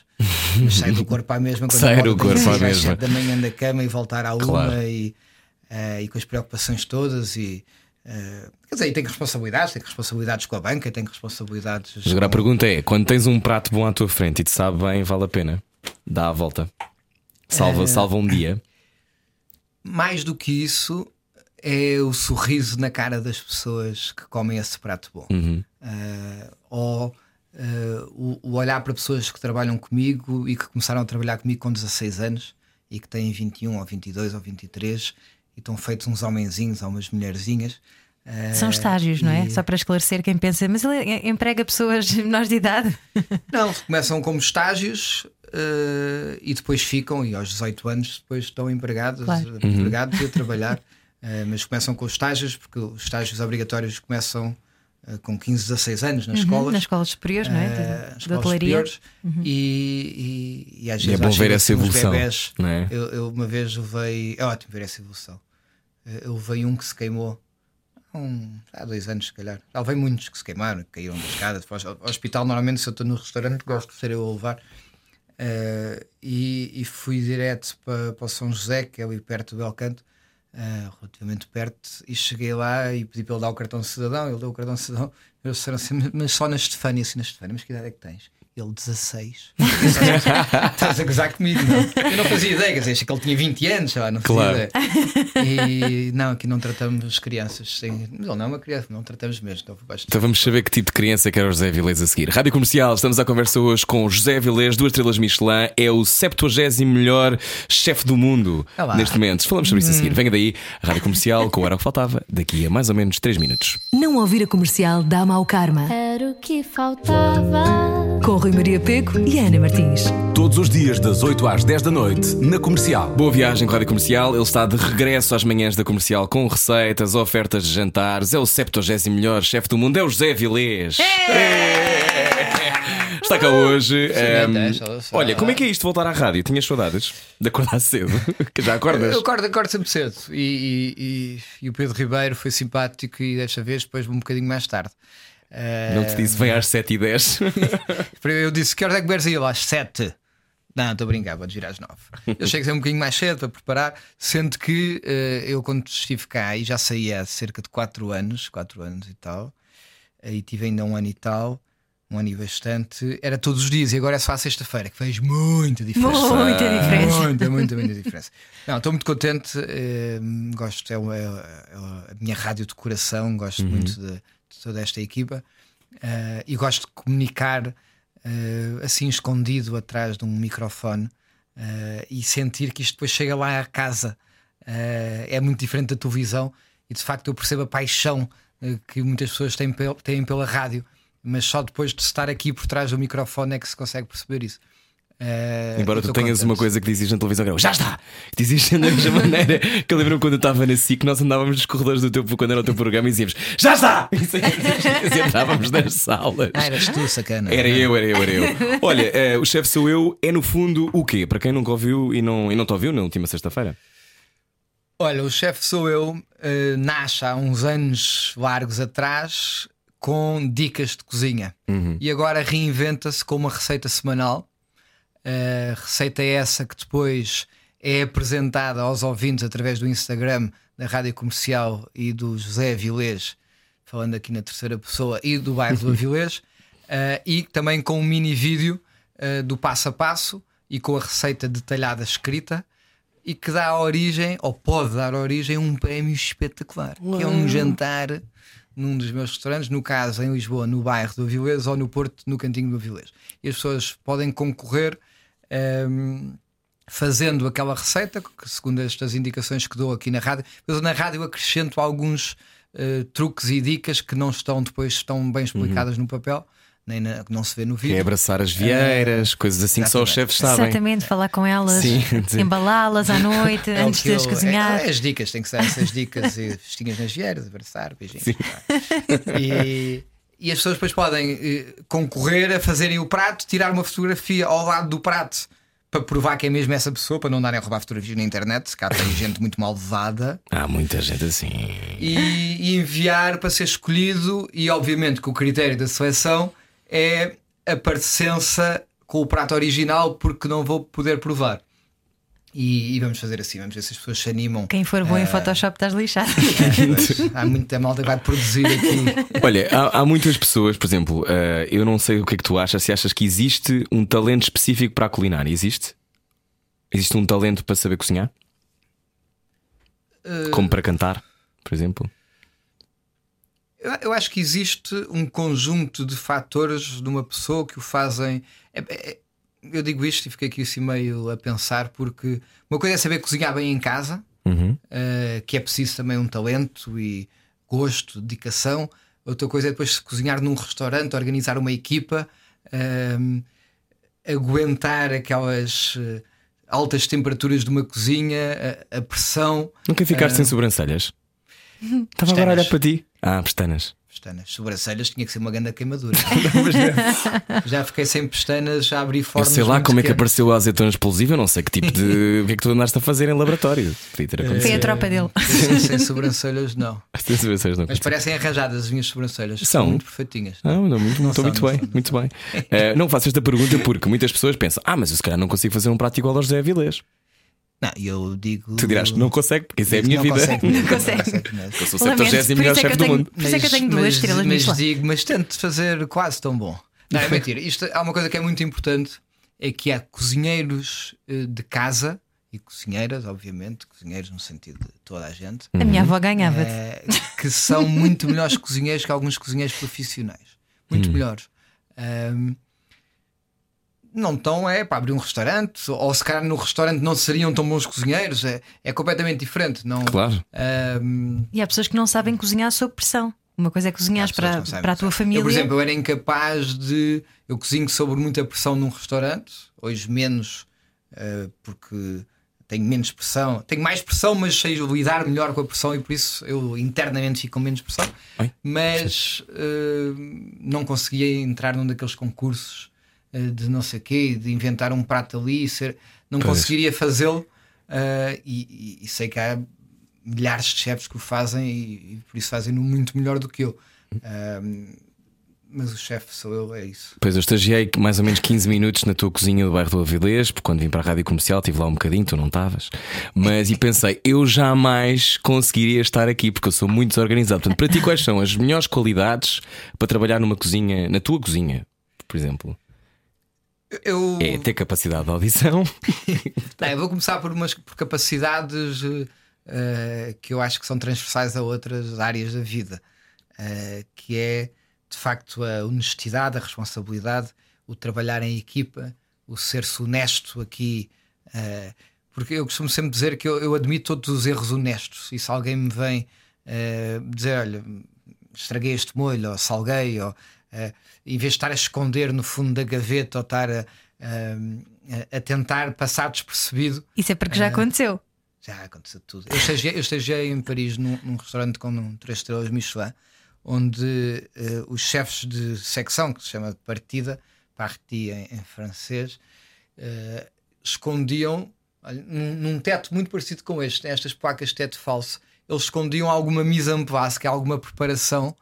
[SPEAKER 5] mas sai do corpo à mesma quando
[SPEAKER 2] Sai do corpo à mesma.
[SPEAKER 5] da manhã da cama e voltar à
[SPEAKER 2] Claro.
[SPEAKER 5] uma e, eh, e com as preocupações todas e eh, quer dizer, e tenho responsabilidades, tenho responsabilidades com a banca, tenho responsabilidades.
[SPEAKER 2] Mas agora a
[SPEAKER 5] com-
[SPEAKER 2] pergunta é: quando tens um prato bom à tua frente e te sabe bem, vale a pena? Dá a volta. Salva, salva um dia.
[SPEAKER 5] mais do que isso é o sorriso na cara das pessoas que comem esse prato bom.
[SPEAKER 2] Uhum.
[SPEAKER 5] Eh, ou o, o olhar para pessoas que trabalham comigo e que começaram a trabalhar comigo com 16 anos e que têm 21 ou 22 ou 23 e estão feitos uns homenzinhos ou umas mulherzinhas. Eh,
[SPEAKER 3] São estágios, não é?
[SPEAKER 5] e-
[SPEAKER 3] Só para esclarecer quem pensa, mas ele eh, emprega pessoas menores de idade.
[SPEAKER 5] Não, começam como estágios eh, e depois ficam, e aos 18 anos depois estão empregados,
[SPEAKER 3] Claro.
[SPEAKER 5] empregados e a trabalhar. Eh, mas começam com os estágios, porque os estágios obrigatórios começam com 15, 16 anos nas escolas.
[SPEAKER 3] Uhum, Nas escolas superiores, não é?
[SPEAKER 5] eh,
[SPEAKER 3] De-
[SPEAKER 5] escolas
[SPEAKER 3] de hotelaria.
[SPEAKER 5] superiores, e, e, e às
[SPEAKER 2] E é
[SPEAKER 5] vezes
[SPEAKER 2] bom ver essa evolução,
[SPEAKER 5] bebés,
[SPEAKER 2] não é?
[SPEAKER 5] eu, eu uma vez levei. É ótimo ver essa evolução. Eh, Eu levei um que se queimou há um, há dois anos, se calhar. Já levei muitos que se queimaram, que caíram da escada. Depois, ao hospital, normalmente, se eu estou no restaurante, gosto de ser eu a levar. Eh, e, e fui direto para, para o São José, que é ali perto do Belcanto, eh, relativamente perto, e cheguei lá e pedi para ele dar o cartão de cidadão. Ele deu o cartão de cidadão. Eles disseram assim, mas só na Estefânia, assim, na Estefânia, mas que idade é que tens? Ele 16. Estás a gozar comigo, não? Eu não fazia ideia, quer dizer, achei que ele tinha 20 anos, sei lá, não fazia
[SPEAKER 2] Claro.
[SPEAKER 5] ideia. E não, aqui não tratamos crianças sem. Mas ele não é uma criança, não tratamos mesmo. Então, baixo-
[SPEAKER 2] Então vamos saber que tipo de criança que era o José Vilés a seguir. Rádio Comercial, estamos à conversa hoje com José Vilés, duas estrelas Michelin, é o 70 melhor chefe do mundo
[SPEAKER 5] Olá.
[SPEAKER 2] neste momento. Falamos sobre isso a seguir. Venha daí, Rádio Comercial, com o Era o que Faltava, daqui a mais ou menos 3 minutos.
[SPEAKER 6] Não ouvir a comercial dá mau karma.
[SPEAKER 1] Era o que faltava.
[SPEAKER 6] Com Rui Maria Peco e Ana Martins.
[SPEAKER 4] Todos os dias, das 8 às 10 da noite, na comercial.
[SPEAKER 2] Boa viagem com a Rádio Comercial. Ele está de regresso às manhãs da comercial com receitas, ofertas de jantares. É o 70 melhor chefe do mundo, é o José Vilés. É. Está cá hoje.
[SPEAKER 5] Sim,
[SPEAKER 2] Ehm,
[SPEAKER 5] deixa.
[SPEAKER 2] olha, como é que é isto voltar à rádio? Tinhas saudades de acordar cedo? Que Já acordas?
[SPEAKER 5] Eu acordo, acordo sempre cedo e, e- e- e o Pedro Ribeiro foi simpático e desta vez depois um bocadinho mais tarde.
[SPEAKER 2] Não te disse, vem às 7h10.
[SPEAKER 5] Eu disse: Que horas é que vieres aí? Às 7. Não, estou a brincar, vou vir às 9. Eu chego sempre um bocadinho mais cedo para preparar, sendo que uh, eu, quando estive cá e já saí há cerca de 4 anos, 4 anos e tal, e tive ainda um ano e tal, um ano e bastante, era todos os dias e agora é só à sexta-feira, que fez muita diferença.
[SPEAKER 3] Muita diferença.
[SPEAKER 5] Muita, muita, muita diferença. Não, estou muito contente, eh, gosto, é, é, é, a minha rádio de coração, gosto uhum. muito de, toda esta equipa uh, e gosto de comunicar uh, assim escondido atrás de um microfone uh, e sentir que isto depois chega lá à casa. É muito diferente da televisão e de facto eu percebo a paixão que muitas pessoas têm, têm pela rádio, mas só depois de estar aqui por trás do microfone é que se consegue perceber isso.
[SPEAKER 2] Uh, Embora tu tenhas contente. uma coisa que dizes na televisão, já está! Dizes da mesma maneira que eu lembro quando eu estava na SIC, nós andávamos nos corredores do teu quando era o teu programa e dizíamos já está! E entrávamos nas salas.
[SPEAKER 5] Ah, eras tu, sacana.
[SPEAKER 2] Era eu, era eu, era eu. Olha, uh, o chefe sou eu, é no fundo o quê? Para quem nunca ouviu e não, e não te ouviu na última sexta-feira?
[SPEAKER 5] Olha, o chefe sou eu, uh, nasce há uns anos largos atrás com dicas de cozinha uhum. e agora reinventa-se com uma receita semanal a receita é essa que depois é apresentada aos ouvintes através do Instagram da Rádio Comercial e do José Avilés, falando aqui na terceira pessoa, e do bairro do Avilés, uh, e também com um mini vídeo uh, do passo a passo e com a receita detalhada escrita e que dá origem, ou pode dar origem, a um prémio espetacular, Uau. que é um jantar num dos meus restaurantes, no caso em Lisboa, no bairro do Avilés, ou no Porto, no cantinho do Avilés. E as pessoas podem concorrer um, ehm, fazendo aquela receita, que, segundo estas indicações que dou aqui na rádio, mas na rádio acrescento alguns uh, truques e dicas que não estão depois estão bem explicadas uhum. no papel. Nem na, não se vê no vídeo.
[SPEAKER 2] Que é abraçar as vieiras, uh, coisas assim exatamente. que só os chefes sabem.
[SPEAKER 3] Exatamente, falar com elas, embalá-las à noite, é antes de as cozinhar.
[SPEAKER 5] É, é, as dicas, tem que ser essas dicas e festinhas nas vieiras, abraçar, beijinhos. E, e as pessoas depois podem eh, concorrer a fazerem o prato, tirar uma fotografia ao lado do prato para provar que é mesmo essa pessoa, para não darem a roubar fotografias na internet. Cá tem gente muito malvada.
[SPEAKER 2] Há muita gente assim.
[SPEAKER 5] E, e, enviar para ser escolhido, e obviamente que o critério da seleção é a parecença com o prato original, porque não vou poder provar. E, e, vamos fazer assim, vamos ver se as pessoas se animam.
[SPEAKER 3] Quem for bom uh... em Photoshop estás lixado.
[SPEAKER 5] há muita malta que vai produzir aqui.
[SPEAKER 2] Olha, há, há muitas pessoas, por exemplo, uh, eu não sei o que é que tu achas, se achas que existe um talento específico para a culinária. Existe? Existe um talento para saber cozinhar? Uh... Como para cantar, por exemplo?
[SPEAKER 5] Eu, eu, acho que existe um conjunto de fatores de uma pessoa que o fazem. É, é, eu digo isto e fiquei aqui assim meio a pensar, porque uma coisa é saber cozinhar bem em casa, uhum. uh, que é preciso também um talento e gosto, dedicação. Outra coisa é depois cozinhar num restaurante, organizar uma equipa, uh, aguentar aquelas uh, altas temperaturas de uma cozinha, a, a pressão.
[SPEAKER 2] Nunca ficaste sem sobrancelhas? Estava agora a olhar para ti. Ah, pestanas
[SPEAKER 5] pestanas. Sobrancelhas tinha que ser uma grande queimadura. já fiquei sem pestanas, já abri formas.
[SPEAKER 2] Eu sei lá como é que apareceu a azeitona explosiva, eu não sei que tipo de. o que é que tu andaste a fazer em laboratório.
[SPEAKER 3] Foi a tropa dele.
[SPEAKER 5] Sem, sem sobrancelhas, não. Sem sobrancelhas, não. Mas parecem arranjadas as minhas sobrancelhas. São muito perfeitinhas.
[SPEAKER 2] Não, não, muito, não estou muito bem. Muito bem. Uh, não faço esta pergunta porque muitas pessoas pensam: ah, mas eu se calhar não consigo fazer um prato igual ao José Avilés.
[SPEAKER 5] Não, eu digo.
[SPEAKER 2] Tu dirás, não consegue, porque isso é a minha vida.
[SPEAKER 3] Consegue, não consegue.
[SPEAKER 2] Eu sou o 70 melhor chefe do mundo.
[SPEAKER 3] Por isso é que eu tenho duas estrelas
[SPEAKER 5] Mas digo, mas tento fazer quase tão bom. Não, é mentira. Isto, há uma coisa que é muito importante: é que há cozinheiros eh, de casa e cozinheiras, obviamente, cozinheiros no sentido de toda a gente.
[SPEAKER 3] A minha avó ganhava. É,
[SPEAKER 5] que são muito melhores cozinheiros que alguns cozinheiros profissionais. Muito hum. melhores. Um, não estão é para abrir um restaurante, ou se calhar no restaurante não seriam tão bons cozinheiros, é, é completamente diferente. Não,
[SPEAKER 2] claro.
[SPEAKER 3] Um... E há pessoas que não sabem cozinhar sob pressão. Uma coisa é cozinhar para, para a tua família. Eu,
[SPEAKER 5] por exemplo, eu era incapaz de. Eu cozinho sobre muita pressão num restaurante, hoje menos, uh, porque tenho menos pressão. Tenho mais pressão, mas sei lidar melhor com a pressão e por isso eu internamente fico com menos pressão. Mas uh, não conseguia entrar num daqueles concursos de não sei o quê, de inventar um prato ali, ser, não pois. conseguiria fazê-lo. Uh, e, e, sei que há milhares de chefes que o fazem e, e por isso fazem-no muito melhor do que eu. Uh, mas o chefe sou eu, é isso.
[SPEAKER 2] Pois eu estagiei mais ou menos 15 minutos na tua cozinha do bairro do Avilés, porque quando vim para a rádio comercial estive lá um bocadinho, tu não estavas. Mas e pensei, eu jamais conseguiria estar aqui porque eu sou muito desorganizado. Portanto, para ti, quais são as melhores qualidades para trabalhar numa cozinha, na tua cozinha, por exemplo?
[SPEAKER 5] Eu,
[SPEAKER 2] É ter capacidade de audição.
[SPEAKER 5] Não, eu vou começar por umas por capacidades eh, que eu acho que são transversais a outras áreas da vida, eh, que é de facto a honestidade, a responsabilidade, o trabalhar em equipa, o ser-se honesto aqui. eh, porque eu costumo sempre dizer que eu, eu admito todos os erros honestos. E se alguém me vem dizer, olha, estraguei este molho, ou salguei, ou eh, em vez de estar a esconder no fundo da gaveta ou estar a, a- a tentar passar despercebido,
[SPEAKER 3] Isso é porque já aconteceu.
[SPEAKER 5] já aconteceu tudo. Eu estagiei, eu estagiei em Paris num, num restaurante com um, três estrelas Michelin, onde eh, os chefes de secção, que se chama de partida, partie em, em francês, eh, escondiam olha, num, num teto muito parecido com este, estas placas de teto falso, eles escondiam alguma mise en place, que é alguma preparação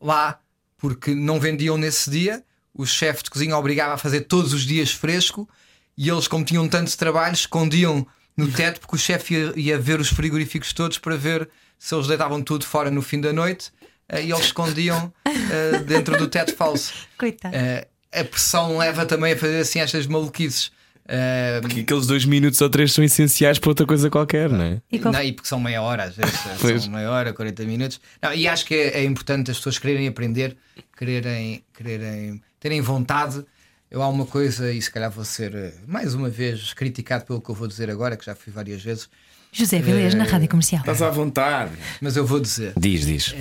[SPEAKER 5] lá, porque não vendiam nesse dia. O chefe de cozinha obrigava a fazer todos os dias fresco e eles, como tinham tanto trabalho, escondiam no teto porque o chefe ia, ia ver os frigoríficos todos para ver se eles deitavam tudo fora no fim da noite eh, e eles escondiam eh, dentro do teto falso.
[SPEAKER 3] Coitado.
[SPEAKER 5] Eh, a pressão leva também a fazer assim estas maluquices. Eh,
[SPEAKER 2] Porque aqueles dois minutos ou três são essenciais para outra coisa qualquer, não é?
[SPEAKER 3] E qual-
[SPEAKER 5] Não, e porque são meia hora, às vezes são meia hora, 40 minutos. Não, e acho que é, é importante as pessoas quererem aprender, quererem, quererem terem vontade. Eu há uma coisa, e se calhar vou ser eh, mais uma vez criticado pelo que eu vou dizer agora, que já fui várias vezes,
[SPEAKER 3] José Vilés na Rádio Comercial.
[SPEAKER 2] Estás à vontade.
[SPEAKER 5] mas eu vou dizer:
[SPEAKER 2] Diz, diz.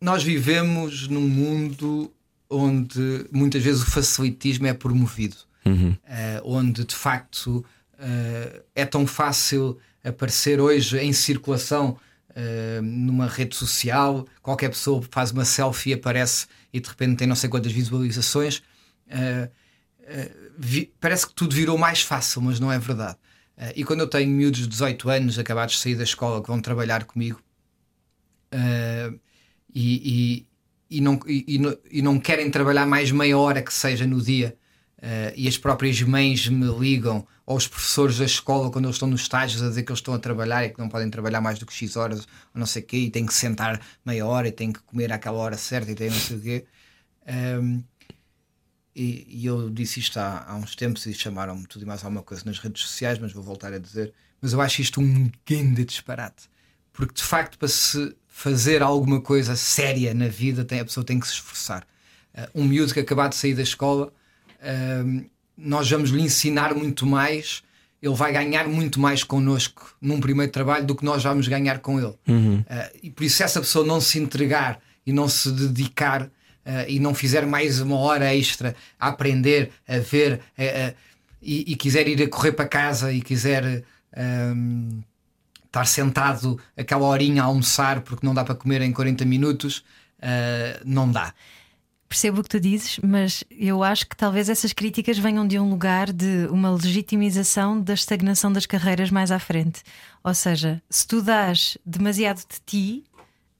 [SPEAKER 5] nós vivemos num mundo onde muitas vezes o facilitismo é promovido, Eh, onde de facto eh, é tão fácil aparecer hoje em circulação eh, numa rede social, qualquer pessoa faz uma selfie aparece e de repente tem não sei quantas visualizações. Eh, eh, vi- parece que tudo virou mais fácil, mas não é verdade. E quando eu tenho miúdos de 18 anos acabados de sair da escola que vão trabalhar comigo, Uh, e, e, e não, e não- e não querem trabalhar mais meia hora que seja no dia. Uh, e as próprias mães me ligam, ou os professores da escola, quando eles estão nos estágios, a dizer que eles estão a trabalhar e que não podem trabalhar mais do que X horas, ou não sei o quê, e têm que sentar meia hora e têm que comer àquela hora certa e têm não sei o quê. Um, e, e eu disse isto há, há uns tempos e chamaram-me tudo e mais alguma coisa nas redes sociais, mas vou voltar a dizer. Mas eu acho isto um grande disparate. Porque de facto, para se fazer alguma coisa séria na vida, tem, a pessoa tem que se esforçar. Uh, um miúdo que acabou de sair da escola, nós vamos lhe ensinar muito mais, ele vai ganhar muito mais connosco num primeiro trabalho do que nós vamos ganhar com ele. Uh, e por isso, se essa pessoa não se entregar e não se dedicar uh, e não fizer mais uma hora extra a aprender, a ver, a- a- e, e quiser ir a correr para casa e quiser. um, estar sentado aquela horinha a almoçar porque não dá para comer em 40 minutos, uh, não dá.
[SPEAKER 3] Percebo o que tu dizes, mas eu acho que talvez essas críticas venham de um lugar de uma legitimização da estagnação das carreiras mais à frente. Ou seja, se tu dás demasiado de ti,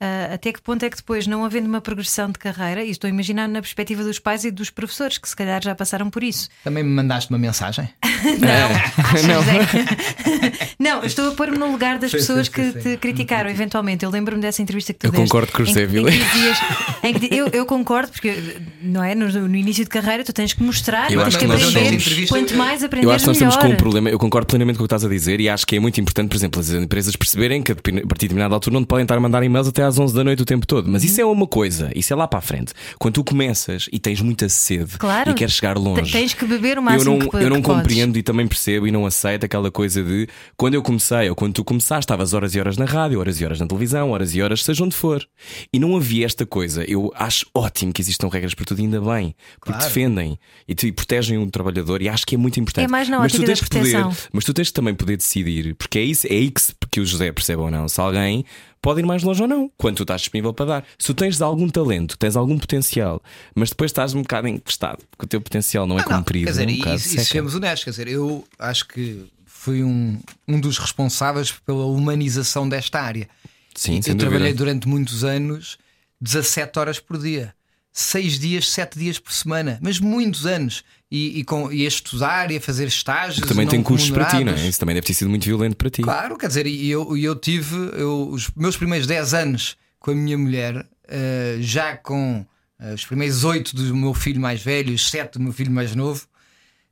[SPEAKER 3] ah, até que ponto é que depois, não havendo uma progressão de carreira, e estou a imaginar na perspectiva dos pais e dos professores que se calhar já passaram por isso.
[SPEAKER 5] Também me mandaste uma mensagem?
[SPEAKER 3] Achas, Zé? não, estou a pôr-me no lugar das
[SPEAKER 5] Sim,
[SPEAKER 3] pessoas
[SPEAKER 5] sim,
[SPEAKER 3] que
[SPEAKER 5] sim,
[SPEAKER 3] te criticaram eventualmente. Eu lembro-me dessa entrevista que tu
[SPEAKER 2] Eu
[SPEAKER 3] deste,
[SPEAKER 2] concordo com o José
[SPEAKER 3] di- eu, eu concordo, porque não é? No, no início de carreira tu tens que mostrar,
[SPEAKER 2] Eu
[SPEAKER 3] tens que aprender. Quanto mais aprender,
[SPEAKER 2] Eu acho que nós
[SPEAKER 3] melhor.
[SPEAKER 2] estamos com um problema. Eu concordo plenamente com o que estás a dizer e acho que é muito importante, por exemplo, as empresas perceberem que a partir de determinada altura não te podem estar a mandar e-mails até às 11 da noite o tempo todo. Mas isso é uma coisa, isso é lá para a frente. Quando tu começas e tens muita sede
[SPEAKER 3] Claro.
[SPEAKER 2] e queres chegar longe.
[SPEAKER 3] Te- Tens que beber o
[SPEAKER 2] eu
[SPEAKER 3] máximo
[SPEAKER 2] não,
[SPEAKER 3] que,
[SPEAKER 2] eu não
[SPEAKER 3] que podes.
[SPEAKER 2] compreendo e também percebo e não aceito aquela coisa de quando eu comecei ou quando tu começaste, estavas horas e horas na rádio, horas e horas na televisão, horas e horas, seja onde for. E não havia esta coisa. Eu acho ótimo que existam regras para tudo, ainda bem, porque
[SPEAKER 5] Claro.
[SPEAKER 2] defendem e, te- e protegem o trabalhador e acho que é muito importante.
[SPEAKER 3] É mais na
[SPEAKER 2] mas tu
[SPEAKER 3] ótica
[SPEAKER 2] tens poder, mas tu tens que também poder decidir, porque é isso, é aí que, se- que o José percebe ou não. Se alguém pode ir mais longe ou não, quando tu estás disponível para dar. Se tu tens algum talento, tens algum potencial, mas depois estás um bocado encostado, porque o teu potencial não é
[SPEAKER 5] Ah, não,
[SPEAKER 2] cumprido.
[SPEAKER 5] Quer dizer,
[SPEAKER 2] um
[SPEAKER 5] e, e sejamos honestos, quer dizer, eu acho que fui um, um dos responsáveis pela humanização desta área.
[SPEAKER 2] Sim,
[SPEAKER 5] eu trabalhei
[SPEAKER 2] dúvida.
[SPEAKER 5] durante muitos anos 17 horas por dia. Seis dias, sete dias por semana, mas muitos anos. E, e, com, e a estudar e a fazer estágios.
[SPEAKER 2] Também
[SPEAKER 5] não
[SPEAKER 2] tem custos para ti, não é? Isso também deve ter sido muito violento para ti.
[SPEAKER 5] Claro, quer dizer, e eu, eu tive eu- os meus primeiros 10 anos com a minha mulher, eh, já com eh, os primeiros 8 do meu filho mais velho, os 7 do meu filho mais novo,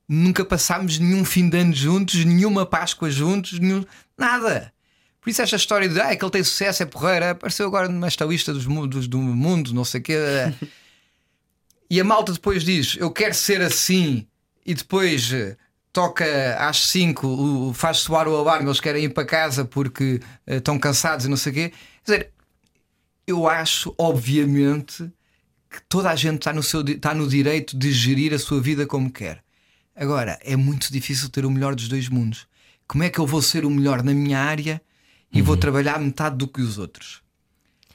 [SPEAKER 5] nunca passámos nenhum fim de ano juntos, nenhuma Páscoa juntos, nenhum, nada. Por isso, esta história de ah, que ele tem sucesso, é porreira, apareceu agora nesta lista dos mundos do mundo, não sei o quê. eh. E a malta depois diz: Eu quero ser assim, e depois eh, toca às 5, o- faz soar o alarme, eles querem ir para casa porque eh, estão cansados e não sei o quê. Quer dizer, eu acho, obviamente, que toda a gente está no, seu, está no direito de gerir a sua vida como quer. Agora, é muito difícil ter o melhor dos dois mundos. Como é que eu vou ser o melhor na minha área e vou trabalhar metade do que os outros?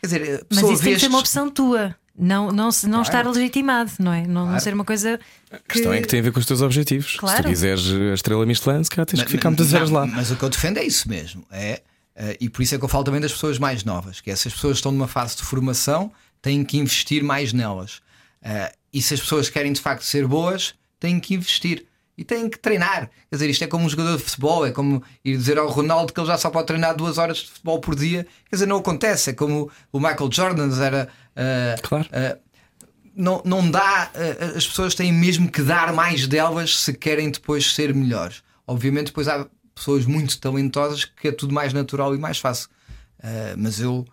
[SPEAKER 5] Quer dizer, a
[SPEAKER 3] Mas isso tem
[SPEAKER 5] vê
[SPEAKER 3] que ser uma opção tua. Não, não, se- não estar legitimado, não é? Não, não
[SPEAKER 5] Claro.
[SPEAKER 3] ser uma coisa.
[SPEAKER 2] A questão é que tem a ver com os teus objetivos. Se
[SPEAKER 3] Claro.
[SPEAKER 2] tu quiseres a estrela Michelin, se calhar tens que ficar muitas
[SPEAKER 5] Não,
[SPEAKER 2] horas lá.
[SPEAKER 5] Mas o que eu defendo é isso mesmo. É, eh, e por isso é que eu falo também das pessoas mais novas, que essas pessoas estão numa fase de formação, têm que investir mais nelas. Eh, e se as pessoas querem de facto ser boas, têm que investir. E têm que treinar. Quer dizer, isto é como um jogador de futebol, é como ir dizer ao Ronaldo que ele já só pode treinar duas horas de futebol por dia. Quer dizer, não acontece. É como o Michael Jordan era. eh,
[SPEAKER 2] Claro.
[SPEAKER 5] eh, não, não dá, eh, as pessoas têm mesmo que dar mais delas se querem depois ser melhores. Obviamente, depois há pessoas muito talentosas que é tudo mais natural e mais fácil. Mas eu,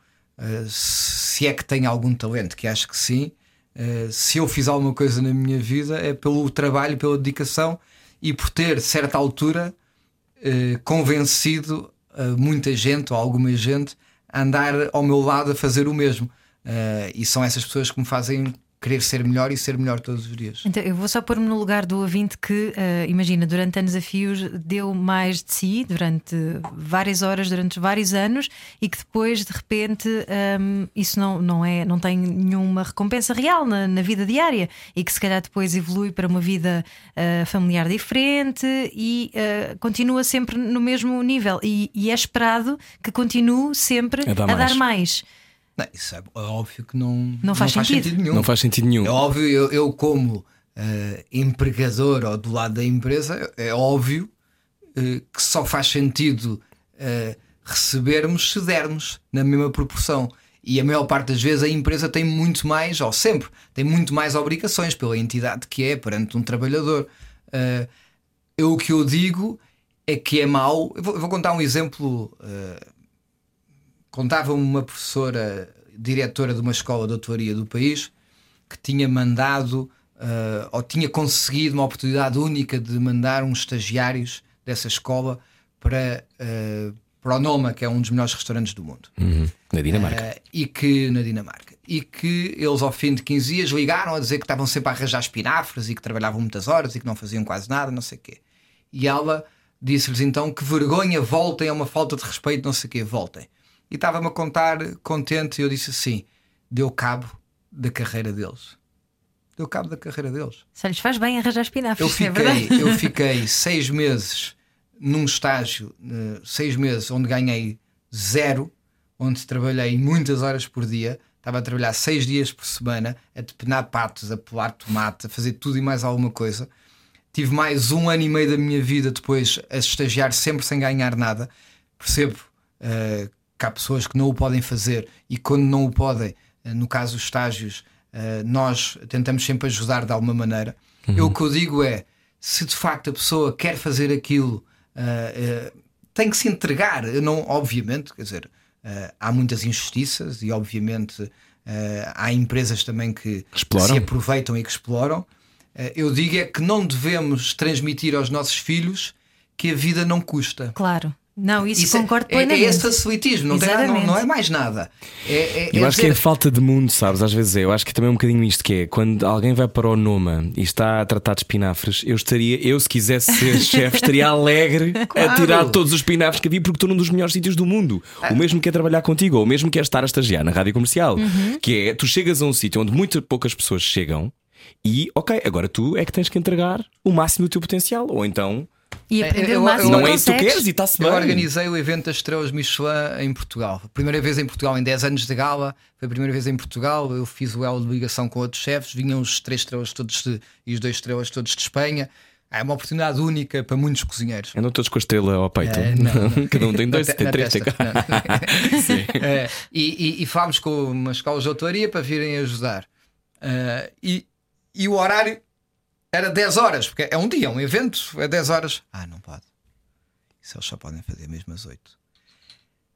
[SPEAKER 5] se é que tenho algum talento, que acho que sim, eh, se eu fiz alguma coisa na minha vida é pelo trabalho, pela dedicação e por ter, certa altura, eh, convencido a muita gente ou alguma gente a andar ao meu lado a fazer o mesmo. Eh, e são essas pessoas que me fazem querer ser melhor e ser melhor todos os dias.
[SPEAKER 3] Então, eu vou só pôr-me no lugar do ouvinte que, eh, imagina, durante anos a fios deu mais de si, durante várias horas, durante vários anos, e que depois, de repente, ehm, isso não, não, é, não tem nenhuma recompensa real na, na vida diária, e que se calhar depois evolui para uma vida eh, familiar diferente e eh, continua sempre no mesmo nível. E, e é esperado que continue sempre
[SPEAKER 2] A dar
[SPEAKER 3] a dar
[SPEAKER 2] mais.
[SPEAKER 5] Não, isso é óbvio que não,
[SPEAKER 3] Não faz sentido.
[SPEAKER 5] nenhum.
[SPEAKER 2] Não faz sentido nenhum.
[SPEAKER 5] É óbvio, eu, eu como eh, empregador ou do lado da empresa, é óbvio eh, que só faz sentido eh, recebermos se dermos na mesma proporção. E a maior parte das vezes a empresa tem muito mais, ou sempre, tem muito mais obrigações pela entidade que é perante um trabalhador. Eh, eu, o que eu digo é que é mau. Eu vou, eu vou contar um exemplo. eh, contava-me uma professora, diretora de uma escola de hotelaria do país, que tinha mandado eh, ou tinha conseguido uma oportunidade única de mandar uns estagiários dessa escola para, eh, para o Noma, que é um dos melhores restaurantes do mundo.
[SPEAKER 2] Uhum. Na Dinamarca.
[SPEAKER 5] Eh, e que na Dinamarca. E que eles, ao fim de 15 dias, ligaram a dizer que estavam sempre a arranjar espinafres e que trabalhavam muitas horas e que não faziam quase nada, não sei o quê. E ela disse-lhes então que vergonha, voltem, é uma falta de respeito, não sei o quê, voltem. E estava-me a contar contente e eu disse assim: deu cabo da carreira deles. Deu cabo da carreira deles.
[SPEAKER 3] Só lhes faz bem arranjar espinafres,
[SPEAKER 5] Eu
[SPEAKER 3] é
[SPEAKER 5] fiquei, eu fiquei seis meses num estágio, eh, seis meses onde ganhei zero, onde trabalhei muitas horas por dia. Estava a trabalhar seis dias por semana, a depenar patos, a pelar tomate, a fazer tudo e mais alguma coisa. Tive mais um ano e meio da minha vida depois a estagiar sempre sem ganhar nada. Percebo eh, que há pessoas que não o podem fazer e quando não o podem, eh, no caso dos estágios, eh, nós tentamos sempre ajudar de alguma maneira. Eu o que eu digo é: se de facto a pessoa quer fazer aquilo, eh, tem que se entregar. Eu não, obviamente, quer dizer, há muitas injustiças e, obviamente, há empresas também que
[SPEAKER 2] Exploram.
[SPEAKER 5] se aproveitam e que exploram. Eu digo é que não devemos transmitir aos nossos filhos que a vida não custa.
[SPEAKER 3] Claro. Não, isso,
[SPEAKER 5] é-
[SPEAKER 3] concordo
[SPEAKER 5] é, é,
[SPEAKER 3] plenamente.
[SPEAKER 5] esse facilitismo, não, tem nada- não, não é mais nada. É, é,
[SPEAKER 2] Eu
[SPEAKER 5] é
[SPEAKER 2] acho que é
[SPEAKER 5] dizer-
[SPEAKER 2] falta de mundo, sabes? Às vezes é. Eu acho que também é um bocadinho isto que é. Quando alguém vai para o Noma e está a tratar de espinafres, eu estaria, eu se quisesse ser chefe, estaria alegre a
[SPEAKER 5] Claro.
[SPEAKER 2] tirar todos os espinafres que havia porque estou num dos melhores sítios do mundo. O mesmo que é trabalhar contigo, ou o mesmo que é estar a estagiar na rádio comercial. Que é, tu chegas a um sítio onde muito poucas pessoas chegam e, ok, agora tu é que tens que entregar o máximo do teu potencial. Ou então
[SPEAKER 3] E aprender
[SPEAKER 5] Eu-
[SPEAKER 3] o máximo
[SPEAKER 5] eu-
[SPEAKER 2] Não é isso que tu queres e está-se
[SPEAKER 5] Eu
[SPEAKER 2] bem.
[SPEAKER 5] organizei o evento das estrelas Michelin em Portugal. Primeira vez em Portugal, em 10 anos de gala, foi a primeira vez em Portugal. Eu fiz o elo de ligação com outros chefes, vinham os três estrelas todos de, e os dois estrelas todos de Espanha. É uma oportunidade única para muitos cozinheiros.
[SPEAKER 2] Andam todos com a estrela ao peito.
[SPEAKER 5] É, não, não.
[SPEAKER 2] Cada um tem dois, tem três, tem quatro.
[SPEAKER 5] É, e, e, e falámos com umas escolas de autoria para virem ajudar. Ah, e, e o horário era 10 horas, porque é um dia, é um evento, é 10 horas. Ah, não pode. Isso eles só podem fazer mesmo às 8.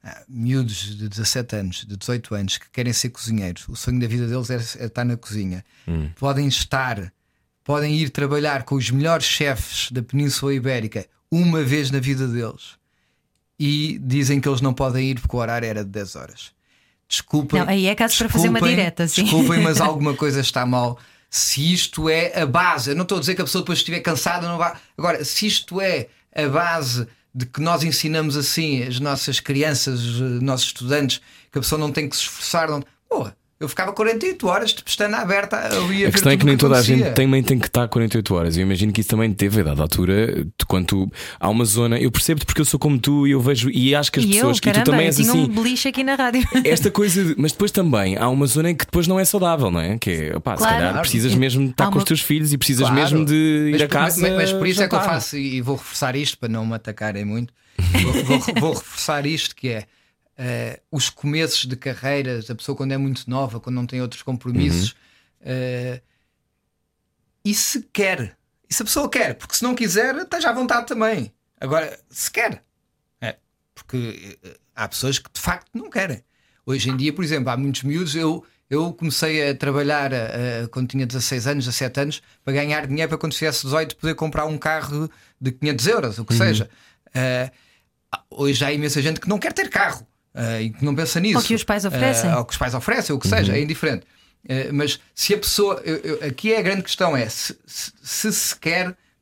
[SPEAKER 5] Ah, miúdos de 17 anos, de 18 anos, que querem ser cozinheiros, o sonho da vida deles é, é estar na cozinha. Podem estar, podem ir trabalhar com os melhores chefes da Península Ibérica uma vez na vida deles e dizem que eles não podem ir porque o horário era de 10 horas. Desculpem.
[SPEAKER 3] Não, aí é caso para fazer uma direta, sim.
[SPEAKER 5] Desculpem, mas alguma coisa está mal. Se isto é a base, eu não estou a dizer que a pessoa depois estiver cansada, não vá. Agora, se isto é a base de que nós ensinamos assim as nossas crianças, os nossos estudantes, que a pessoa não tem que se esforçar, não. Pô, eu ficava 48 horas de pestana aberta ali a
[SPEAKER 2] A
[SPEAKER 5] ver
[SPEAKER 2] questão é que nem
[SPEAKER 5] o
[SPEAKER 2] toda a gente também tem que estar 48 horas. Eu imagino que isso também teve a dada altura. de Quanto há uma zona, eu percebo-te porque eu sou como tu e eu vejo e acho que as
[SPEAKER 3] E
[SPEAKER 2] pessoas
[SPEAKER 3] eu,
[SPEAKER 2] que tu
[SPEAKER 3] caramba,
[SPEAKER 2] também
[SPEAKER 3] eu
[SPEAKER 2] és assim.
[SPEAKER 3] um beliche aqui na rádio.
[SPEAKER 2] Esta coisa, de- mas depois também há uma zona em que depois não é saudável, não é? Que é, opá,
[SPEAKER 3] Claro.
[SPEAKER 2] se calhar precisas mesmo de estar
[SPEAKER 3] Há
[SPEAKER 2] com os
[SPEAKER 3] uma-
[SPEAKER 2] teus filhos e precisas
[SPEAKER 5] Claro.
[SPEAKER 2] mesmo de ir
[SPEAKER 5] mas,
[SPEAKER 2] a casa.
[SPEAKER 5] Mas, mas por isso é que eu
[SPEAKER 2] jantar.
[SPEAKER 5] faço, e vou reforçar isto para não me atacarem muito. Vou, vou- vou reforçar isto que é eh, os começos de carreiras, a pessoa quando é muito nova, quando não tem outros compromissos, eh, e se quer, e se a pessoa quer, porque se não quiser, esteja à vontade também. Agora, se quer, é, porque eh, há pessoas que de facto não querem. Hoje em dia, por exemplo, há muitos miúdos, eu, eu comecei a trabalhar eh, quando tinha 16 anos, 17 anos, para ganhar dinheiro para quando tivesse 18 poder comprar um carro de 500 euros, o que seja. Eh, hoje há imensa gente que não quer ter carro eh, e que não pensa nisso.
[SPEAKER 3] Ou que os pais oferecem.
[SPEAKER 5] Eh, ou que os pais oferecem, ou o que seja, é indiferente. Eh, mas se a pessoa. eu- eu- aqui é a grande questão: é se se, se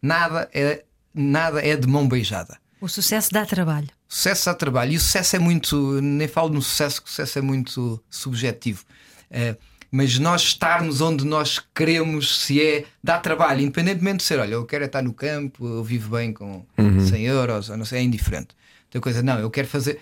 [SPEAKER 5] nada é, nada é de mão beijada.
[SPEAKER 3] O sucesso dá trabalho.
[SPEAKER 5] Sucesso dá trabalho e o sucesso é muito. Nem falo no sucesso, que o sucesso é muito subjetivo. Eh, mas nós estarmos onde nós queremos, se é, dá trabalho, independentemente de ser, olha, eu quero é estar no campo, eu vivo bem com 100 euros, ou não sei, é indiferente. Outra coisa, não, eu quero fazer.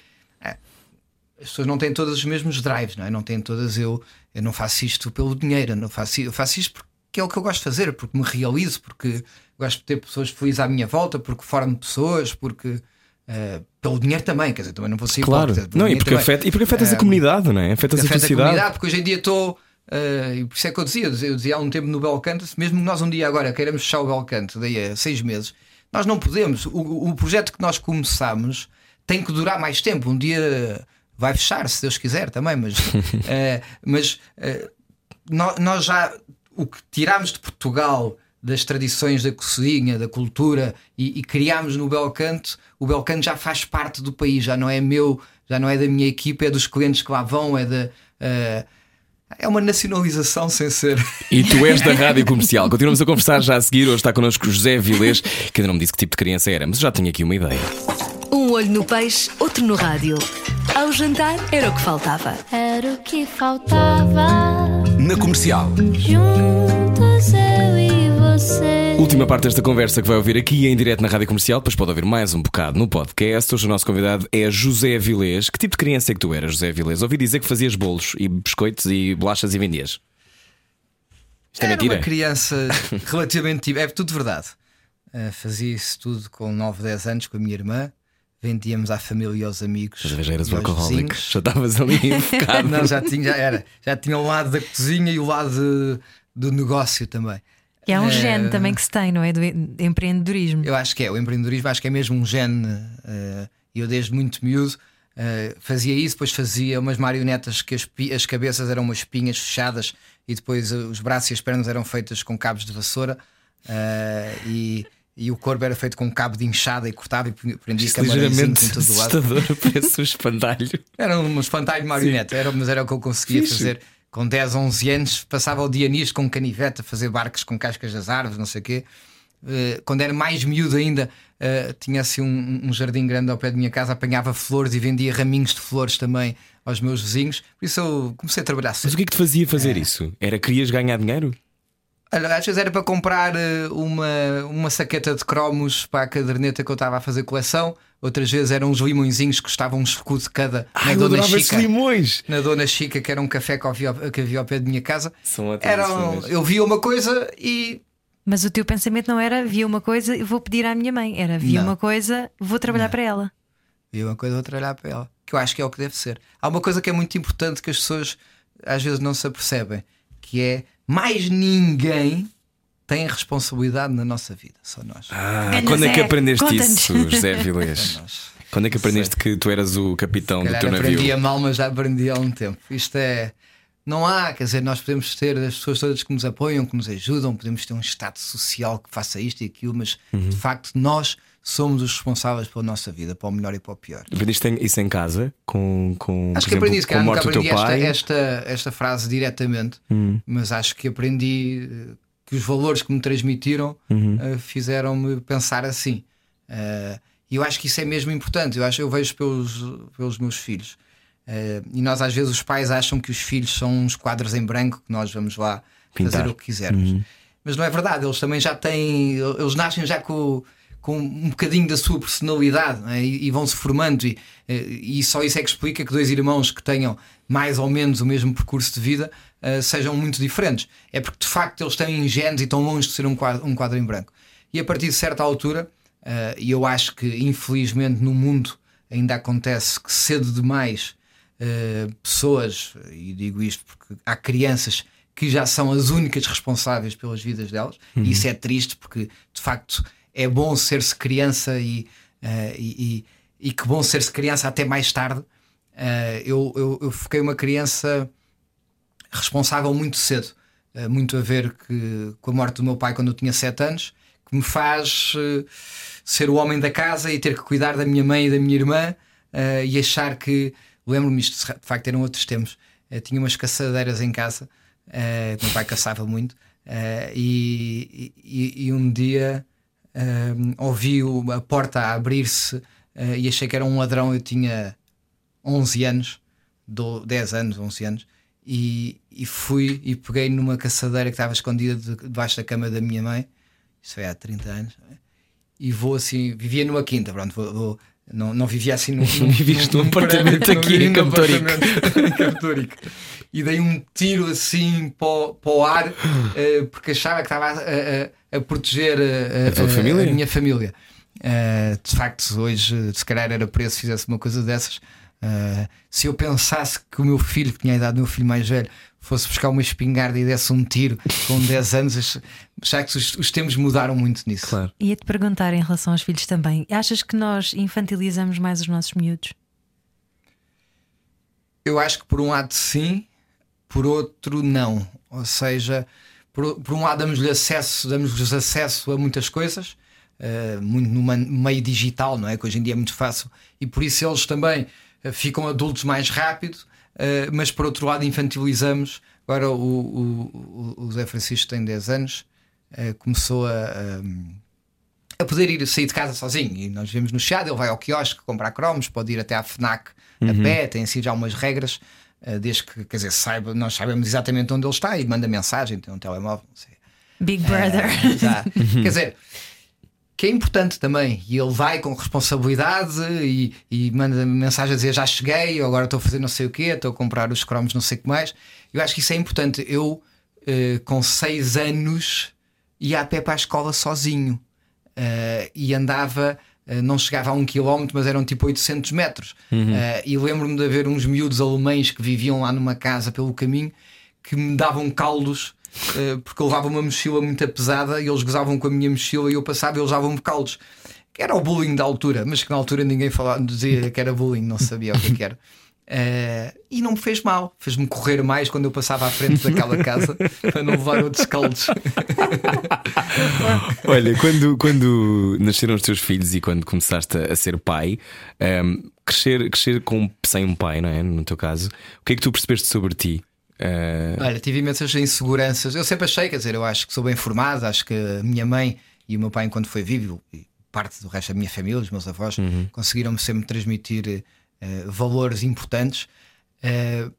[SPEAKER 5] As pessoas não têm todas os mesmos drives, não é? Não têm todas. Eu, eu não faço isto pelo dinheiro, eu, não faço, eu faço isto porque é o que eu gosto de fazer, porque me realizo, porque gosto de ter pessoas felizes à minha volta, porque formo pessoas, porque. eh, pelo dinheiro também, quer dizer, também não vou ser
[SPEAKER 2] Claro.
[SPEAKER 5] hipócrita,
[SPEAKER 2] Não, e porque,
[SPEAKER 5] também.
[SPEAKER 2] afeta, e porque afetas a
[SPEAKER 5] Eh,
[SPEAKER 2] comunidade, não é? Afetas a
[SPEAKER 5] afeta a
[SPEAKER 2] felicidade.
[SPEAKER 5] comunidade, porque hoje em dia estou. eh, e por isso é que eu dizia, eu dizia, eu dizia há um tempo no Belcanto, mesmo que nós um dia agora queiramos fechar o Belcanto, daí a seis meses, nós não podemos. O, o projeto que nós começamos tem que durar mais tempo. Um dia vai fechar, se Deus quiser também, mas, eh, mas nó- nós já o que tirámos de Portugal das tradições da cozinha, da cultura e, e criámos no Belcanto, o Belcanto já faz parte do país, já não é meu, já não é da minha equipa, é dos clientes que lá vão, é da. eh, é uma nacionalização sem ser.
[SPEAKER 2] E tu és da rádio comercial. Continuamos a conversar já a seguir. Hoje está connosco José Vilês, que ainda não me disse que tipo de criança era, mas eu já tenho aqui uma ideia.
[SPEAKER 6] Um olho no peixe, outro no rádio. Ao jantar era o que faltava.
[SPEAKER 1] Era o que faltava.
[SPEAKER 4] Na comercial.
[SPEAKER 1] Juntos eu e você.
[SPEAKER 2] Última parte desta conversa que vai ouvir aqui em direto na rádio comercial, depois pode ouvir mais um bocado no podcast. Hoje o nosso convidado é José Vilês. Que tipo de criança é que tu eras, José Vilês? Ouvi dizer que fazias bolos e biscoitos e bolachas e vendias. Isto é
[SPEAKER 5] Era
[SPEAKER 2] mentira?
[SPEAKER 5] uma criança relativamente. É tudo verdade. Uh, fazia isso tudo com 9, 10 anos com a minha irmã. Vendíamos à família e aos amigos.
[SPEAKER 2] Mas já eras
[SPEAKER 5] vizinhos.
[SPEAKER 2] já estavas ali enfocado.
[SPEAKER 5] Não, já tinha, já era. Já tinha o lado da cozinha e o lado de- do negócio também.
[SPEAKER 3] E há um
[SPEAKER 5] Eh,
[SPEAKER 3] gene também que se tem, não é? Do em- empreendedorismo.
[SPEAKER 5] Eu acho que é, o empreendedorismo acho que é mesmo um gene. eh, eu desde muito miúdo eh, fazia isso, depois fazia umas marionetas que as, as cabeças eram umas espinhas fechadas e depois os braços e as pernas eram feitas com cabos de vassoura e, e o corpo era feito com um cabo de inchada e cortava e prendia
[SPEAKER 2] Isto ligeiramente
[SPEAKER 5] em todo lado.
[SPEAKER 2] assustador, parece um espantalho.
[SPEAKER 5] Era um espantalho de marioneta, era, mas era o que eu conseguia
[SPEAKER 2] Fixe.
[SPEAKER 5] fazer. Com 10, 11 anos, passava o dia nisto com canivete a fazer barcos com cascas das árvores, não sei o quê. Eh, quando era mais miúdo ainda, eh, tinha assim um, um jardim grande ao pé da minha casa, apanhava flores e vendia raminhos de flores também aos meus vizinhos. Por isso eu comecei a trabalhar
[SPEAKER 2] Mas
[SPEAKER 5] cedo.
[SPEAKER 2] o que é que te fazia fazer isso? Era querias ganhar dinheiro?
[SPEAKER 5] Às vezes era para comprar eh, uma, uma saqueta de cromos para a caderneta que eu estava a fazer coleção. Outras vezes eram uns limõezinhos que custavam um escudo de cada
[SPEAKER 2] Ai,
[SPEAKER 5] na Dona Chica.
[SPEAKER 2] limões.
[SPEAKER 5] Na Dona Chica, que era um café que havia, que havia ao pé da minha casa.
[SPEAKER 2] São
[SPEAKER 5] Eram,
[SPEAKER 2] limões.
[SPEAKER 5] eu via uma coisa e
[SPEAKER 3] Mas o teu pensamento não era via uma coisa e vou pedir à minha mãe, era via
[SPEAKER 5] Não.
[SPEAKER 3] uma coisa, vou trabalhar para ela.
[SPEAKER 5] via uma coisa, vou trabalhar para ela. Que eu acho que é o que deve ser. Há uma coisa que é muito importante que as pessoas às vezes não se apercebem, que é mais ninguém tem responsabilidade na nossa vida, só nós.
[SPEAKER 2] Ah,
[SPEAKER 3] Ganda
[SPEAKER 2] quando é que aprendeste isso, José Vilés? Quando é que aprendeste que tu eras o capitão do teu navio?
[SPEAKER 5] aprendi a mal, mas já aprendi há um tempo. Isto é. Não há, quer dizer, nós podemos ter as pessoas todas que nos apoiam, que nos ajudam, podemos ter um Estado social que faça isto e aquilo, mas
[SPEAKER 2] Uhum.
[SPEAKER 5] de facto nós somos os responsáveis pela nossa vida, para o melhor e para o pior.
[SPEAKER 2] Aprendiste isso em casa? Com, com,
[SPEAKER 5] Acho que aprendi
[SPEAKER 2] exemplo,
[SPEAKER 5] isso,
[SPEAKER 2] com
[SPEAKER 5] nunca
[SPEAKER 2] morte do
[SPEAKER 5] aprendi
[SPEAKER 2] teu
[SPEAKER 5] esta,
[SPEAKER 2] pai?
[SPEAKER 5] esta, esta frase diretamente,
[SPEAKER 2] Hum.
[SPEAKER 5] mas acho que aprendi eh, que os valores que me transmitiram
[SPEAKER 2] Uhum.
[SPEAKER 5] eh, fizeram-me pensar assim. Eh, E eu acho que isso é mesmo importante. Eu acho eu vejo pelos, pelos meus filhos. Eh, e nós, às vezes, os pais acham que os filhos são uns quadros em branco que nós vamos lá
[SPEAKER 2] Pintar.
[SPEAKER 5] fazer o que quisermos. Mas não é verdade, eles também já têm, eles nascem já com, com um bocadinho da sua personalidade é? e, e vão-se formando. E, eh, e só isso é que explica que dois irmãos que tenham mais ou menos o mesmo percurso de vida eh, sejam muito diferentes. É porque de facto eles têm genes e estão longe de ser um quadro, um quadro em branco. E a partir de certa altura, eh, e eu acho que infelizmente no mundo ainda acontece que cedo demais eh, pessoas, e digo isto porque há crianças que já são as únicas responsáveis pelas vidas delas, e isso é triste porque de facto é bom ser-se criança e, eh, e, e, e que bom ser-se criança até mais tarde. Eh, eu, eu, eu fiquei uma criança responsável muito cedo, eh, muito a ver que, com a morte do meu pai quando eu tinha 7 anos, que me faz ser o homem da casa e ter que cuidar da minha mãe e da minha irmã e achar que, lembro-me isto, de facto eram outros tempos, eh, tinha umas caçadeiras em casa, que meu pai caçava muito, e, e- e um dia eh, ouvi a porta a abrir-se eh, e achei que era um ladrão, eu tinha 11 anos, do- 10 anos, 11 anos, e, e fui e peguei numa caçadeira que estava escondida de- debaixo da cama da minha mãe, isso foi há 30 aanos, e vou assim, vivia numa quinta, pronto, vou- vou- não, não vivia assim num, num,
[SPEAKER 2] Vivias num apartamento
[SPEAKER 5] prédio,
[SPEAKER 2] aqui em
[SPEAKER 5] num
[SPEAKER 2] Campo Tórico.
[SPEAKER 5] apartamento em Campo Tórico. E dei um tiro assim para, o- para o ar eh, porque achava que estava a, a- a proteger eh,
[SPEAKER 2] A tua família?
[SPEAKER 5] a minha família. Eh, de facto, hoje, se calhar era preso se fizesse uma coisa dessas. Eh, se eu pensasse que o meu filho, que tinha a idade do meu filho mais velho, fosse buscar uma espingarda e desse um tiro com 10 anos, já que os, os tempos mudaram muito nisso.
[SPEAKER 2] Claro.
[SPEAKER 3] Ia-te perguntar em relação aos filhos também. Achas que nós infantilizamos mais os nossos miúdos?
[SPEAKER 5] Eu acho que por um lado sim, por outro não. Ou seja, por, por um lado damos-lhe acesso, damos-lhes acesso a muitas coisas, eh, muito no meio digital, não é? Que hoje em dia é muito fácil, e por isso eles também eh, ficam adultos mais rápido, mas por outro lado infantilizamos. Agora o, o, o- Zé Francisco tem 10 anos, eh, começou a. a a poder ir sair de casa sozinho. E nós vemos no Chiado, ele vai ao quiosque comprar cromos, pode ir até à FNAC a pé, tem assim já umas regras, eh, desde que, quer dizer, saiba, nós sabemos exatamente onde ele está e manda mensagem, tem um telemóvel, não sei.
[SPEAKER 3] Big Brother.
[SPEAKER 5] Eh. Quer dizer, que é importante também. E ele vai com responsabilidade e, e manda mensagem a dizer já cheguei, ou agora estou a fazer não sei o quê, estou a comprar os cromos, não sei o que mais. Eu acho que isso é importante. Eu, eh, com seis anos, ia a pé para a escola sozinho eh, e andava. eh, Não chegava a um quilómetro, mas eram tipo 800 metros. Eh, e lembro-me de haver uns miúdos alemães que viviam lá numa casa pelo caminho que me davam caldos porque eu levava uma mochila muito pesada e eles gozavam com a minha mochila e eu passava e eles davam-me caldos. Que era o bullying da altura, mas que na altura ninguém falava, dizia que era bullying, não sabia o que, é que era. Eh, e não me fez mal, fez-me correr mais quando eu passava à frente daquela casa para não levar outros caldos.
[SPEAKER 2] Olha, quando, quando nasceram os teus filhos e quando começaste a ser pai, ehm, crescer, crescer com, sem um pai, não é? No teu caso, o que é que tu percebeste sobre ti? Eh,
[SPEAKER 5] Olha, tive imensas inseguranças. Eu sempre achei, quer dizer, eu acho que sou bem formado, acho que a minha mãe e o meu pai, enquanto foi vivo, e parte do resto da minha família, os meus avós, conseguiram-me sempre transmitir eh, valores importantes. Eh,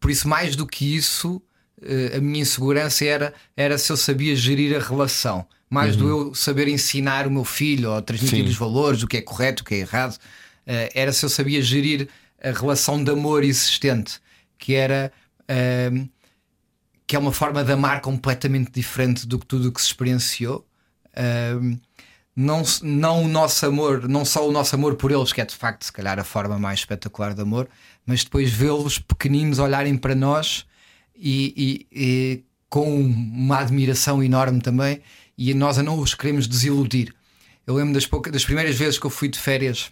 [SPEAKER 5] por isso, mais do que isso, eh, a minha insegurança era, era se eu sabia gerir a relação, mais do eu saber ensinar o meu filho ou transmitir
[SPEAKER 2] Sim.
[SPEAKER 5] os valores, o que é correto, o que é errado. Era se eu sabia gerir a relação de amor existente, que era. ehm, que é uma forma de amar completamente diferente do que tudo o que se experienciou. Ahm, não, não o nosso amor, não só o nosso amor por eles, que é de facto, se calhar, a forma mais espetacular de amor, mas depois vê-los pequeninos olharem para nós e, e- e com uma admiração enorme também, e nós a não os queremos desiludir. Eu lembro das, poucas, das primeiras vezes que eu fui de férias,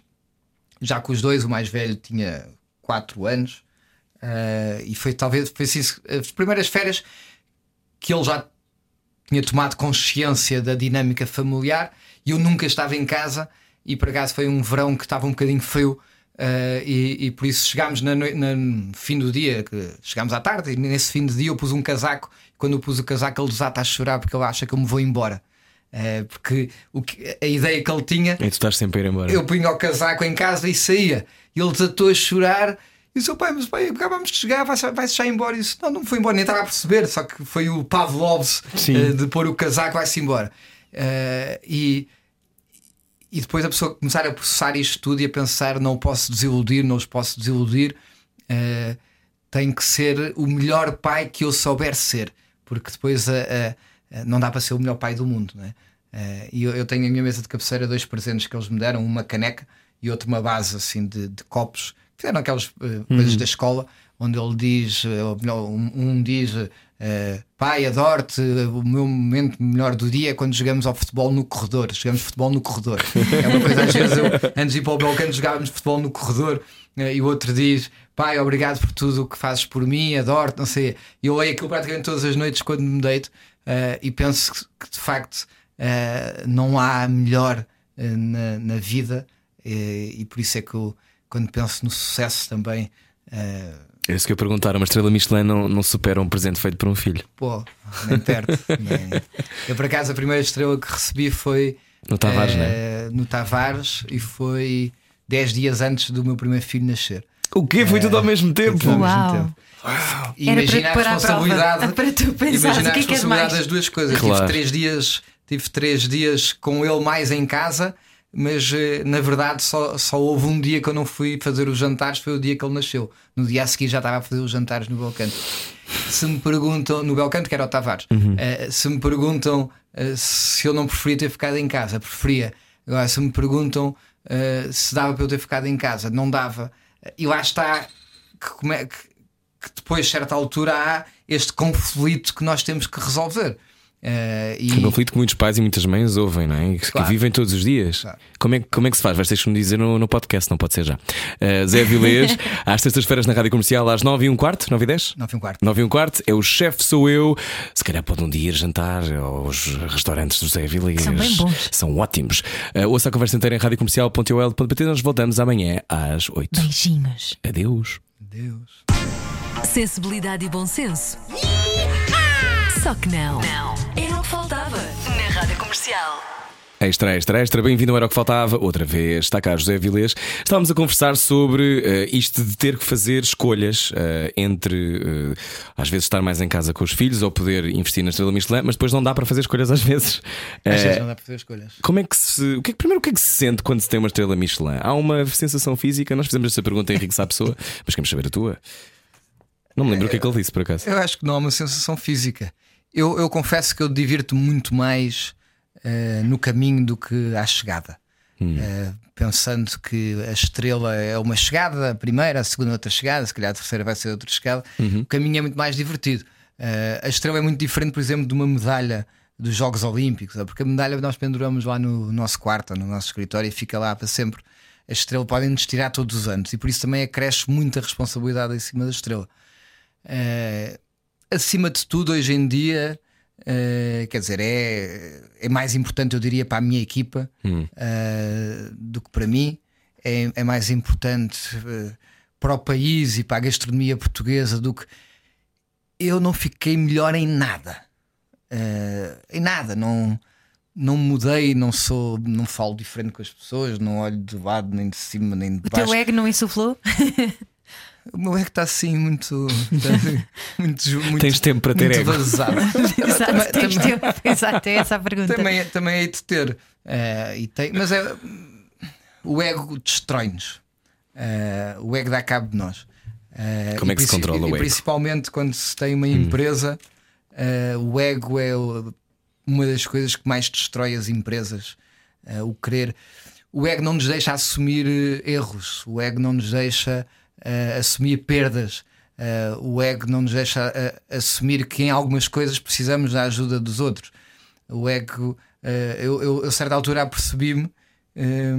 [SPEAKER 5] já com os dois, o mais velho tinha 4 anos, ah, e foi talvez foi assim, as primeiras férias que ele já tinha tomado consciência da dinâmica familiar e eu nunca estava em casa e por acaso foi um verão que estava um bocadinho frio eh, e, e por isso chegámos na na- no fim do dia, chegámos à tarde, e nesse fim de dia eu pus um casaco. Quando eu pus o casaco, ele desata a chorar porque ele acha que eu me vou embora. Eh, porque o que- a ideia que ele tinha
[SPEAKER 2] E tu estás sempre a ir embora.
[SPEAKER 5] eu punha o casaco em casa e saía. Ele desatou a chorar. E disse: "Oh, pai, mas pai, acabamos de chegar, vai-se vai já embora. E disse: Não, não foi embora, nem estava a perceber. Só que foi o Pavlovs eh, de pôr o casaco, vai-se embora. Eh, e, e depois a pessoa começar a processar isto tudo e a pensar: Não posso desiludir, não os posso desiludir. eh, tem que ser o melhor pai que eu souber ser, porque depois não dá para ser o melhor pai do mundo, não é? Eh, e eu, eu tenho na minha mesa de cabeceira dois presentes que eles me deram, uma caneca e outra uma base assim de, de copos, que eram aquelas eh, coisas da escola, onde ele diz, eh, um, um diz eh, pai, adoro-te, o meu momento melhor do dia é quando jogamos ao futebol no corredor, jogamos futebol no corredor. É uma coisa, às vezes, eu, antes de ir para o Belcano, jogávamos futebol no corredor, eh, e o outro diz, pai, obrigado por tudo o que fazes por mim, adoro-te, não sei. Eu leio aquilo praticamente todas as noites quando me deito eh, e penso que, de facto não há melhor na, na vida, e por isso é que eu, quando penso no sucesso também. eh,
[SPEAKER 2] É isso que eu perguntar. Uma estrela Michelin não, não supera um presente feito por um filho.
[SPEAKER 5] Pô, nem perto. nem- Eu, por acaso, a primeira estrela que recebi foi
[SPEAKER 2] No Tavares,
[SPEAKER 5] eh,
[SPEAKER 2] né?
[SPEAKER 5] no Tavares e foi 10 dias antes do meu primeiro filho nascer.
[SPEAKER 2] O quê? Foi tudo ao mesmo tempo?
[SPEAKER 5] Tudo ao mesmo
[SPEAKER 3] Uau.
[SPEAKER 5] tempo. E
[SPEAKER 3] Era
[SPEAKER 5] imagina
[SPEAKER 3] para
[SPEAKER 5] a responsabilidade.
[SPEAKER 3] para tu pensares
[SPEAKER 5] imagina
[SPEAKER 3] o que
[SPEAKER 5] a
[SPEAKER 3] é que mais.
[SPEAKER 5] das duas coisas.
[SPEAKER 2] Claro.
[SPEAKER 5] Tive três dias, tive três dias com ele mais em casa, mas eh, na verdade só, só houve um dia que eu não fui fazer os jantares, foi o dia que ele nasceu. No dia a seguir já estava a fazer os jantares no Belcanto. Se me perguntam, no Belcanto, que era o Tavares, eh, se me perguntam eh, se eu não preferia ter ficado em casa, preferia. Agora, se me perguntam eh, se dava para eu ter ficado em casa, não dava. E lá está que, é, que, que depois, a certa altura, há este conflito que nós temos que resolver. Eh, e
[SPEAKER 2] Um conflito que muitos pais e muitas mães ouvem, não é? E que,
[SPEAKER 5] Claro.
[SPEAKER 2] que vivem todos os dias.
[SPEAKER 5] Claro.
[SPEAKER 2] Como, é, que- como é que se faz? Vais ter que me dizer no, no podcast, não pode ser já. Uh, Zé Vilês, às sextas-feiras na rádio comercial, às 9 e um quarto, 9 e 10?
[SPEAKER 5] Não fui um quarto.
[SPEAKER 2] 9 e um quarto, é o chefe, sou eu. Se calhar pode um dia ir jantar aos restaurantes do Zé Vilês.
[SPEAKER 3] São bem bons.
[SPEAKER 2] São ótimos. Uh, ouça a conversa inteira em radiocomercial.ol.pt. Nós voltamos amanhã às 8.
[SPEAKER 3] Beijinhos.
[SPEAKER 2] Adeus.
[SPEAKER 5] Deus.
[SPEAKER 6] Sensibilidade e bom senso. Só que não. Não. Comercial.
[SPEAKER 2] Extra, extra, extra, bem-vindo ao Era o que Faltava. Outra vez, está cá José Vilês. Estávamos a conversar sobre eh, isto de ter que fazer escolhas eh, entre eh, às vezes estar mais em casa com os filhos ou poder investir na estrela Michelin, mas depois não dá para fazer escolhas às vezes.
[SPEAKER 5] Às vezes não dá para fazer escolhas.
[SPEAKER 2] como é que se. O que é primeiro, o que é que se sente quando se tem uma estrela Michelin? Há uma sensação física? Nós fizemos essa pergunta a Henrique Sá Pessoa, mas queremos saber a tua. Não me lembro o que é que ele disse, por acaso.
[SPEAKER 5] Eu acho que não há uma sensação física. Eu, eu confesso que eu divirto muito mais eh, no caminho do que à chegada. Eh, pensando que a estrela é uma chegada, a primeira, a segunda, outra chegada, se calhar a terceira vai ser outra chegada. O caminho é muito mais divertido. Eh, a estrela é muito diferente, por exemplo, de uma medalha dos Jogos Olímpicos, porque a medalha nós penduramos lá no nosso quarto, no nosso escritório e fica lá para sempre. A estrela podem nos tirar todos os anos e por isso também acresce muita responsabilidade em cima da estrela. Eh, acima de tudo, hoje em dia, eh, quer dizer, é, é mais importante, eu diria, para a minha equipa eh, do que para mim. É, é mais importante eh, para o país e para a gastronomia portuguesa do que eu não fiquei melhor em nada. Em nada, não, não mudei, não sou, não falo diferente com as pessoas, não olho de lado, nem de cima, nem de
[SPEAKER 3] O
[SPEAKER 5] baixo.
[SPEAKER 3] teu ego não insuflou?
[SPEAKER 5] O meu ego está assim muito. Muito, muito
[SPEAKER 2] Tens tempo para ter
[SPEAKER 5] muito
[SPEAKER 2] ego.
[SPEAKER 5] vazado.
[SPEAKER 3] Exato,
[SPEAKER 5] Também-
[SPEAKER 3] tens
[SPEAKER 5] também-
[SPEAKER 3] tempo. Exato, é essa a pergunta.
[SPEAKER 5] também, também hei de ter. Eh, e tem, mas é, o ego destrói-nos. Eh, o ego dá cabo de nós. Eh,
[SPEAKER 2] Como é que se controla o ego?
[SPEAKER 5] Principalmente quando se tem uma empresa, eh, o ego é uma das coisas que mais destrói as empresas. O querer. O ego não nos deixa assumir erros, o ego não nos deixa eh, assumir perdas. Eh, o ego não nos deixa eh, assumir que em algumas coisas precisamos da ajuda dos outros. O ego, eu, eu a certa altura apercebi-me eh,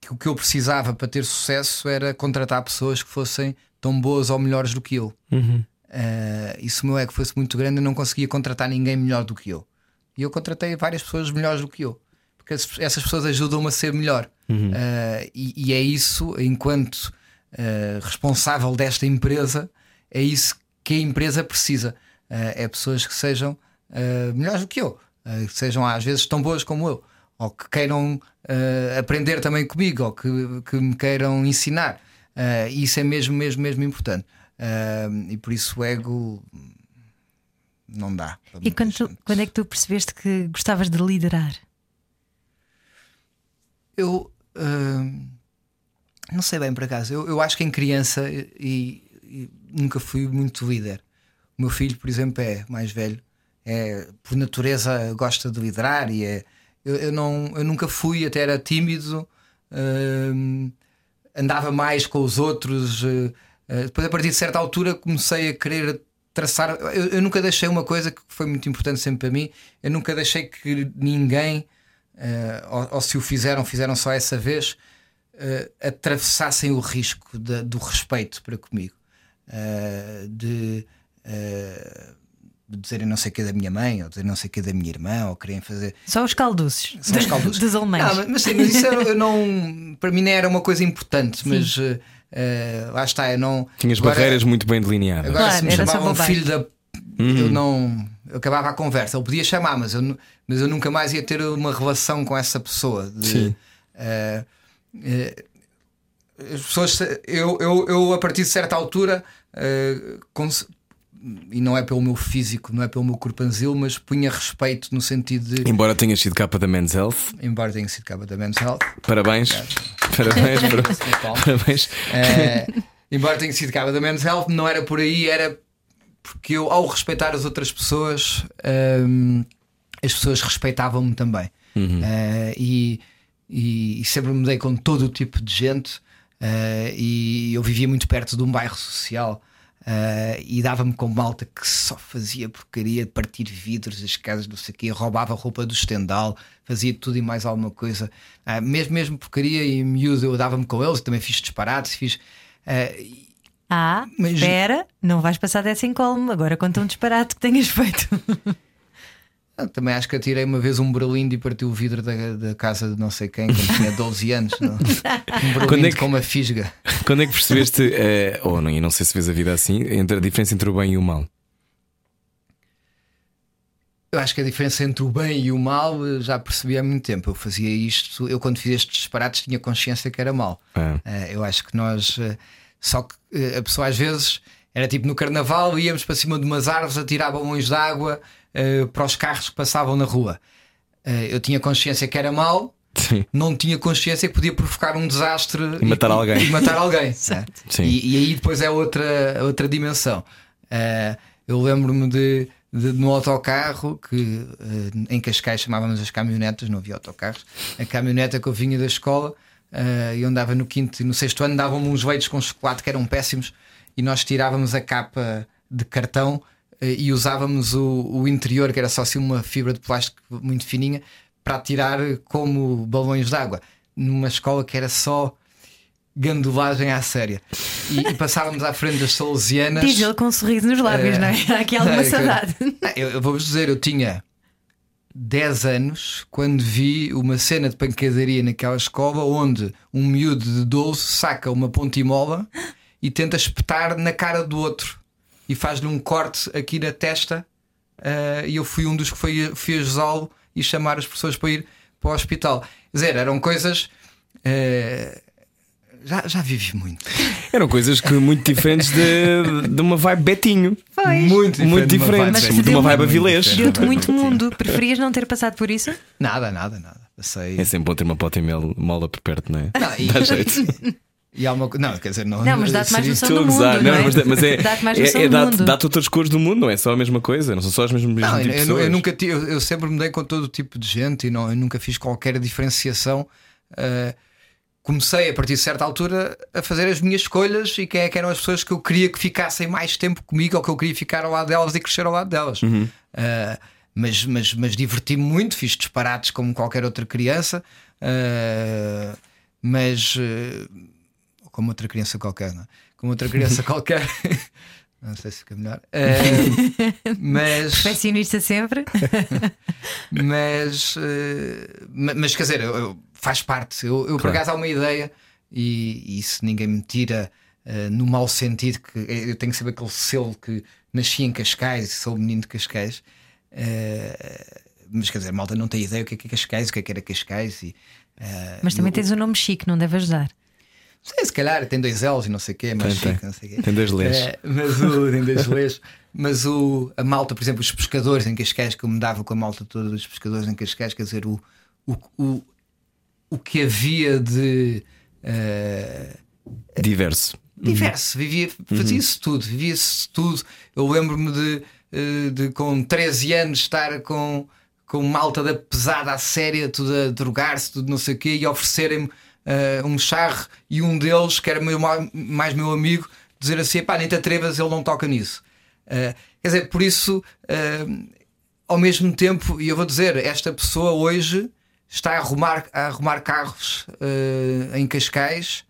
[SPEAKER 5] que o que eu precisava para ter sucesso era contratar pessoas que fossem tão boas ou melhores do que eu. Eh, e se o meu ego fosse muito grande, eu não conseguia contratar ninguém melhor do que eu. E eu contratei várias pessoas melhores do que eu. Porque essas- pessoas ajudam-me a ser melhor. Eh, e, e é isso, enquanto eh, responsável desta empresa, é isso que a empresa precisa. Eh, é pessoas que sejam eh, melhores do que eu, que sejam às vezes tão boas como eu, ou que queiram aprender também comigo, ou que, que me queiram ensinar. Isso é mesmo, mesmo, mesmo importante. E por isso o ego não dá.
[SPEAKER 3] E quando, tu- quando é que tu percebeste que gostavas de liderar?
[SPEAKER 5] Eu hum, não sei bem por acaso. Eu, eu acho que em criança e, e nunca fui muito líder. O meu filho, por exemplo, é mais velho, é por natureza gosta de liderar e é. Eu, eu não, eu nunca fui, até era tímido, hum, andava mais com os outros. eh, eh, depois, a partir de certa altura, comecei a querer traçar. Eu, eu nunca deixei uma coisa que foi muito importante sempre para mim. Eu nunca deixei que ninguém eh, ou, ou se o fizeram, fizeram só essa vez, eh, atravessassem o risco da- do respeito para comigo, Eh, de, eh, de dizerem não sei o que da minha mãe, ou dizer não sei o que da minha irmã, ou querem fazer.
[SPEAKER 3] Só os calduces.
[SPEAKER 5] São os caldos.
[SPEAKER 3] Dos alemães.
[SPEAKER 5] Não, mas, mas sim, mas isso era- eu não, para mim não era uma coisa importante, mas eh, eh, lá está, eu não.
[SPEAKER 2] Tinhas
[SPEAKER 5] agora-
[SPEAKER 2] barreiras muito bem delineadas.
[SPEAKER 5] Agora,
[SPEAKER 3] Claro,
[SPEAKER 5] se me
[SPEAKER 3] era só
[SPEAKER 5] chamavam filho da. Eu não. Eu acabava a conversa. Ele podia chamar, mas eu, mas eu nunca mais ia ter uma relação com essa pessoa. De,
[SPEAKER 2] Sim.
[SPEAKER 5] eh, as pessoas. Eu, eu, eu, a partir de certa altura. eh, e não é pelo meu físico, não é pelo meu corpanzil, mas punha respeito no sentido de.
[SPEAKER 2] Embora tenhas sido capa da Men's Health,
[SPEAKER 5] Embora tenha sido capa da Men's Health,
[SPEAKER 2] parabéns. Parabéns, para- parabéns.
[SPEAKER 5] Eh, embora tenha sido capa da Men's Health, não era por aí, era porque eu, ao respeitar as outras pessoas, ehm, as pessoas respeitavam-me também. Eh, e, e- e sempre me dei com todo o tipo de gente. eh, e eu vivia muito perto de um bairro social. eh, e dava-me com malta que só fazia porcaria de partir vidros das casas, não sei o quê, roubava roupa do estendal, fazia tudo e mais alguma coisa, Ah, mesmo, mesmo porcaria e miúdo eu dava-me com eles, também fiz disparates, fiz.
[SPEAKER 3] Ah,
[SPEAKER 5] Mas-
[SPEAKER 3] espera, não vais passar dessa incólume. Agora conta um disparate que tenhas feito.
[SPEAKER 5] Ah, Também acho que atirei uma vez um berlinde e partiu o vidro da, da casa de não sei quem, quando tinha 12 anos. não? Um
[SPEAKER 2] Quando
[SPEAKER 5] berlinde
[SPEAKER 2] é que-
[SPEAKER 5] com uma fisga.
[SPEAKER 2] Quando é que percebeste, eh, ou não, e não sei se vês a vida assim, entre a diferença entre o bem e o mal?
[SPEAKER 5] Eu acho que a diferença entre o bem e o mal eh, já percebi há muito tempo. Eu fazia isto, eu quando fiz estes disparates tinha consciência que era mal.
[SPEAKER 2] Ah.
[SPEAKER 5] Eh, eu acho que nós. só que a pessoa às vezes era tipo no carnaval, íamos para cima de umas árvores, atirava balões de água eh, para os carros que passavam na rua. Eh, eu tinha consciência que era mal,
[SPEAKER 2] Sim.
[SPEAKER 5] não tinha consciência que podia provocar um desastre
[SPEAKER 2] E matar alguém.
[SPEAKER 5] E matar alguém. né? E, e aí depois é outra, outra dimensão. Eh, eu lembro-me de, de no autocarro que eh, em Cascais chamávamos as caminhonetas, não havia autocarros. A caminhoneta que eu vinha da escola e eu andava no quinto e no sexto ano davam-me uns leitos com chocolate que eram péssimos e nós tirávamos a capa de cartão e usávamos o, o interior, que era só assim uma fibra de plástico muito fininha, para tirar como balões de água. Numa escola que era só gandulagem à séria. E, e passávamos à frente das Salesianas.
[SPEAKER 3] Diz ele com um sorriso nos lábios,
[SPEAKER 5] Eh,
[SPEAKER 3] não é? Há aqui alguma
[SPEAKER 5] é,
[SPEAKER 3] saudade.
[SPEAKER 5] Ah, Eu, eu vou-vos dizer, eu tinha 10 anos quando vi uma cena de pancadaria naquela escola onde um miúdo de 12 saca uma pontimola e tenta espetar na cara do outro e faz-lhe um corte aqui na testa. ah, e eu fui um dos que foi, fui ajudá-lo e chamar as pessoas para ir para o hospital. Quer dizer, eram coisas. eh, Já, já vivi muito.
[SPEAKER 2] Eram coisas que muito diferentes de, de uma vibe Betinho.
[SPEAKER 5] Muito
[SPEAKER 2] Muito
[SPEAKER 5] de uma vibe
[SPEAKER 2] diferentes. De uma vibe
[SPEAKER 5] diferente.
[SPEAKER 3] Deu-te muito mundo. Preferias não ter passado por isso?
[SPEAKER 5] Nada, nada, nada. Passei.
[SPEAKER 2] É sempre bom ter uma pota e mel mola por perto, não é?
[SPEAKER 5] Não, e-
[SPEAKER 2] Dá jeito.
[SPEAKER 5] E há uma Não, quer dizer, não.
[SPEAKER 3] Não, mas dá-te mais noção do mundo.
[SPEAKER 2] Não,
[SPEAKER 3] não é?
[SPEAKER 2] mas, mas é.
[SPEAKER 3] Dá-te mais
[SPEAKER 2] é-
[SPEAKER 3] noção
[SPEAKER 2] é
[SPEAKER 3] do
[SPEAKER 2] dá-te
[SPEAKER 3] mundo.
[SPEAKER 2] dá-te outras cores do mundo, não é só a mesma coisa, não são só as mesmas mesmo
[SPEAKER 5] Não,
[SPEAKER 2] tipo
[SPEAKER 5] eu, eu, nunca tive, eu, eu sempre me dei com todo tipo de gente e não, eu nunca fiz qualquer diferenciação. Uh, comecei a partir de certa altura a fazer as minhas escolhas e quem é que eram as pessoas que eu queria que ficassem mais tempo comigo ou que eu queria ficar ao lado delas e crescer ao lado delas.
[SPEAKER 2] Uhum.
[SPEAKER 5] Uh, mas mas, mas diverti-me muito, fiz disparates como qualquer outra criança, uh, mas uh, como outra criança qualquer, não é? Como outra criança qualquer. Não sei se fica melhor. Uh, mas
[SPEAKER 3] Perfeccionista sempre.
[SPEAKER 5] mas, ma- mas quer dizer, eu- eu- faz parte. Eu, eu por
[SPEAKER 2] Claro.
[SPEAKER 5] acaso há uma ideia, e, e isso ninguém me tira eh, no mau sentido, que eu tenho que saber aquele selo que nasci em Cascais e sou menino de Cascais. mas quer dizer, malta não tem ideia o que é que é Cascais, o que é que era Cascais. E,
[SPEAKER 3] Mas também
[SPEAKER 5] eu-
[SPEAKER 3] tens um nome chique, não deve ajudar.
[SPEAKER 5] Sei, se calhar tem dois L's e não sei o quê, mas
[SPEAKER 2] Tem, tem.
[SPEAKER 5] quê.
[SPEAKER 2] Tem dois L's.
[SPEAKER 5] É, mas o, tem dois L's. Mas o, a malta, por exemplo, os pescadores em Cascais, que eu me dava com a malta toda dos pescadores em Cascais, quer dizer, o, o, o, o que havia de. eh,
[SPEAKER 2] Diverso.
[SPEAKER 5] diverso, vivia, fazia-se tudo, vivia-se tudo. Eu lembro-me de, eh, de com 13 anos estar com, com malta da pesada à séria, tudo a drogar-se, tudo não sei o quê, e oferecerem-me eh, um charro e um deles, que era meu, ma- mais meu amigo, dizer assim: pá, nem te atrevas, ele não toca nisso. Eh, quer dizer, por isso, eh, ao mesmo tempo, e eu vou dizer, esta pessoa hoje está a arrumar, a arrumar carros em Cascais.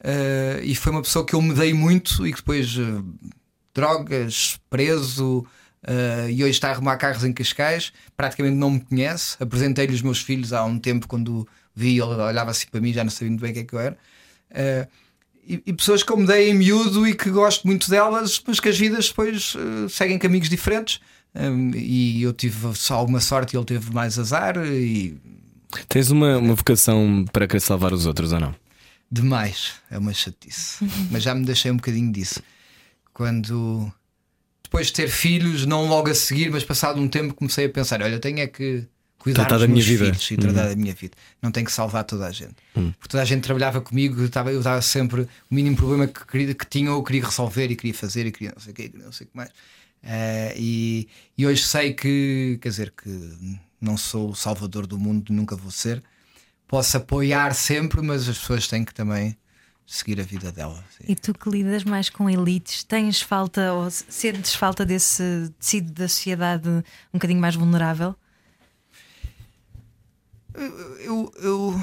[SPEAKER 5] Uh, e foi uma pessoa que eu me dei muito e que depois uh, drogas, preso uh, e hoje está a arrumar carros em Cascais, praticamente não me conhece. Apresentei-lhe os meus filhos há um tempo quando vi, ele olhava assim para mim, já não sabia muito bem o que é que eu era. Uh, e, e pessoas que eu me dei em miúdo e que gosto muito delas, mas que as vidas depois uh, seguem caminhos diferentes. Um, e eu tive só alguma sorte e ele teve mais azar e
[SPEAKER 2] Tens uma, uma vocação para querer salvar os outros ou não?
[SPEAKER 5] Demais, é uma chatice. Mas já me deixei um bocadinho disso. Quando depois de ter filhos, não logo a seguir, mas passado um tempo comecei a pensar: olha, tenho é que cuidar
[SPEAKER 2] Tratar
[SPEAKER 5] dos
[SPEAKER 2] da minha
[SPEAKER 5] meus
[SPEAKER 2] vida.
[SPEAKER 5] filhos e tratar da minha vida. Não tenho que salvar toda a gente. Porque toda a gente trabalhava comigo, eu estava, eu dava sempre o mínimo problema que, queria, que tinha, eu queria resolver e queria fazer e queria não sei o quê, não sei o que mais. Eh, e, e hoje sei que, quer dizer, que não sou o salvador do mundo, nunca vou ser. Posso apoiar sempre, mas as pessoas têm que também seguir a vida dela. sim.
[SPEAKER 3] E tu que lidas mais com elites, tens falta ou sentes falta desse tecido da sociedade um bocadinho mais vulnerável?
[SPEAKER 5] Eu, eu,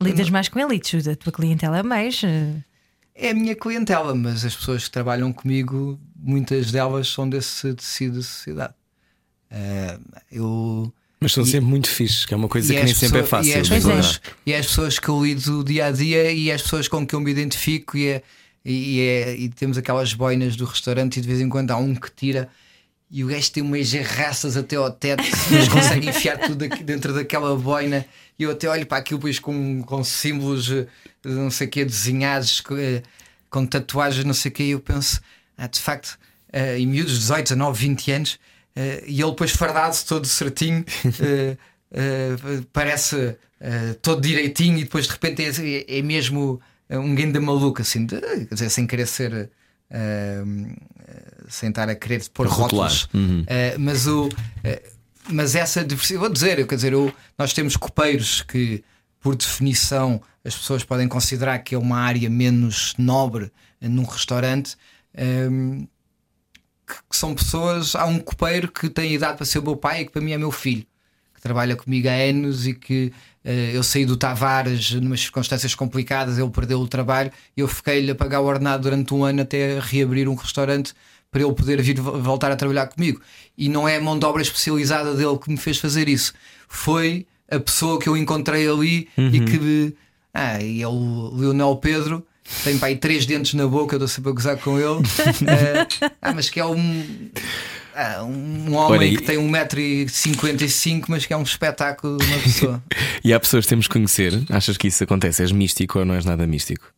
[SPEAKER 3] Lidas mais com elites, a tua clientela é mais. eh,
[SPEAKER 5] é a minha clientela, mas as pessoas que trabalham comigo, muitas delas são desse tecido da sociedade. Eh, eu.
[SPEAKER 2] Mas são
[SPEAKER 5] E-
[SPEAKER 2] sempre muito fixes, que é uma coisa
[SPEAKER 5] e
[SPEAKER 2] que nem sempre é
[SPEAKER 5] pessoas-
[SPEAKER 2] fácil.
[SPEAKER 5] E as,
[SPEAKER 2] de
[SPEAKER 3] é.
[SPEAKER 5] pessoas, e as pessoas que eu lido dia a dia e as pessoas com que eu me identifico e, é, e, é- e temos aquelas boinas do restaurante e de vez em quando há um que tira e o gajo tem umas jarraças até ao teto, mas consegue enfiar tudo dentro daquela boina. E eu até olho para aquilo depois com, com símbolos eh, não sei o que desenhados com, eh, com tatuagens não sei o que e eu penso ah, de facto eh, em miúdos 18, 19, 20 anos eh, e ele depois fardado todo certinho eh, parece todo direitinho e depois de repente é, é mesmo um grande maluco assim de- quer dizer, sem querer ser sem estar a querer pôr
[SPEAKER 2] Rotular.
[SPEAKER 5] rótulos
[SPEAKER 2] Uhum.
[SPEAKER 5] eh, mas o eh, mas essa diversidade, vou dizer, quer dizer, eu, nós temos copeiros que, por definição, as pessoas podem considerar que é uma área menos nobre eh, num restaurante. ehm, que, que são pessoas. Há um copeiro que tem idade para ser o meu pai e que para mim é meu filho, trabalha comigo há anos e que eh, eu saí do Tavares numas circunstâncias complicadas, ele perdeu o trabalho e eu fiquei-lhe a pagar o ordenado durante um ano até reabrir um restaurante para ele poder vir vo- voltar a trabalhar comigo. E não é a mão de obra especializada dele que me fez fazer isso. Foi a pessoa que eu encontrei ali e que. Ah, e é o Leonel Pedro. Tem aí três dentes na boca, eu estou sempre a gozar com ele. Eh, ah, mas que é um. Ah, um homem
[SPEAKER 2] e-
[SPEAKER 5] que tem 1,55m, mas que é um espetáculo de uma pessoa.
[SPEAKER 2] E há pessoas que temos que conhecer. Achas que isso acontece? És místico ou não és nada místico?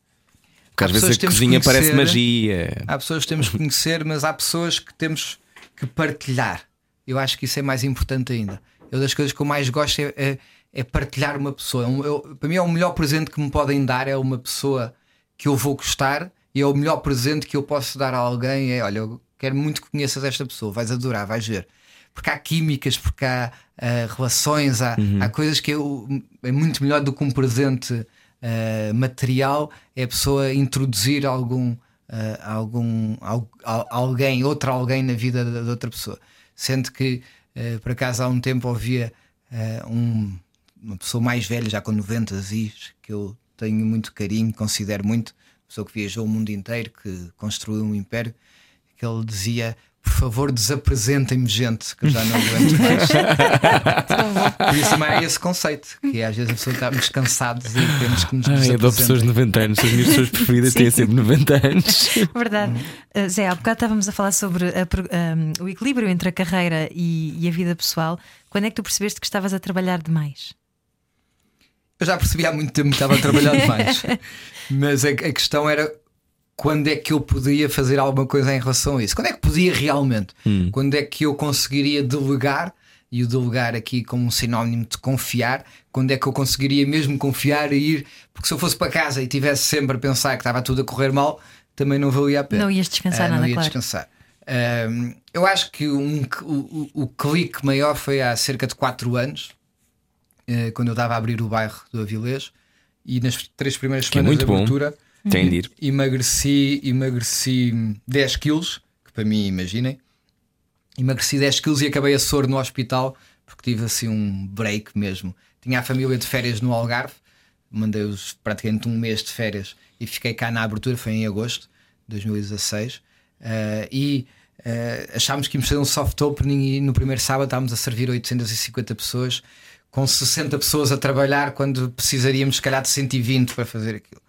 [SPEAKER 2] Porque às
[SPEAKER 5] Há
[SPEAKER 2] vezes
[SPEAKER 5] pessoas
[SPEAKER 2] a cozinha parece
[SPEAKER 5] conhecer.
[SPEAKER 2] magia.
[SPEAKER 5] Há pessoas que temos que conhecer, mas há pessoas que temos que partilhar. Eu acho que isso é mais importante ainda. Eu das coisas que eu mais gosto é, é- é partilhar uma pessoa. É eu- para mim é o melhor presente que me podem dar é uma pessoa que eu vou gostar e é o melhor presente que eu posso dar a alguém é olha, eu quero muito que conheças esta pessoa, vais adorar, vais ver. Porque há químicas, porque há ah, relações, há, há coisas que eu, é muito melhor do que um presente ah, material, é a pessoa introduzir algum, ah, algum al- al- alguém, outro alguém na vida da, da outra pessoa. Sendo que, por acaso, há um tempo ouvia um- uma pessoa mais velha, já com 90 anos, que eu tenho muito carinho, considero muito, pessoa que viajou o mundo inteiro, que construiu um império, que ele dizia. Por favor, desapresentem-me gente, que eu já não aguento mais. Por isso também é esse conceito, que às vezes a pessoa estamos cansados e temos que nos
[SPEAKER 2] Ai, eu dou pessoas de
[SPEAKER 5] desapresentem.
[SPEAKER 2] 90 anos. As minhas pessoas preferidas têm sempre 90 anos.
[SPEAKER 3] Verdade. Uh, Zé, há bocado estávamos a falar sobre a um, o equilíbrio entre a carreira e, e a vida pessoal. Quando é que tu percebeste que estavas a trabalhar demais?
[SPEAKER 5] Eu já percebi há muito tempo que estava a trabalhar demais. Mas a, a questão era quando é que eu podia fazer alguma coisa em relação a isso? Quando é que podia realmente? Quando é que eu conseguiria delegar? E o delegar aqui como um sinónimo de confiar, quando é que eu conseguiria mesmo confiar e ir? Porque se eu fosse para casa e tivesse sempre a pensar que estava tudo a correr mal, também não valia a pena.
[SPEAKER 3] Não ias descansar
[SPEAKER 5] Ah,
[SPEAKER 3] nada,
[SPEAKER 5] não ia
[SPEAKER 3] claro.
[SPEAKER 5] descansar. Ahm, eu acho que um- o, o- clique maior foi há cerca de 4 anos, eh, quando eu estava a abrir o bairro do Avilés, e nas três primeiras
[SPEAKER 2] é
[SPEAKER 5] semanas
[SPEAKER 2] muito
[SPEAKER 5] de
[SPEAKER 2] bom.
[SPEAKER 5] abertura
[SPEAKER 2] Tem de ir.
[SPEAKER 5] emagreci, emagreci 10 quilos, que para mim, imaginem, emagreci 10 quilos e acabei a soro no hospital porque tive assim um break mesmo. Tinha a família de férias no Algarve, mandei-os praticamente um mês de férias e fiquei cá na abertura, foi em agosto de 2016. eh, e eh, achámos que íamos fazer um soft opening e no primeiro sábado estávamos a servir 850 pessoas, com 60 pessoas a trabalhar quando precisaríamos, se calhar, de 120 para fazer aquilo.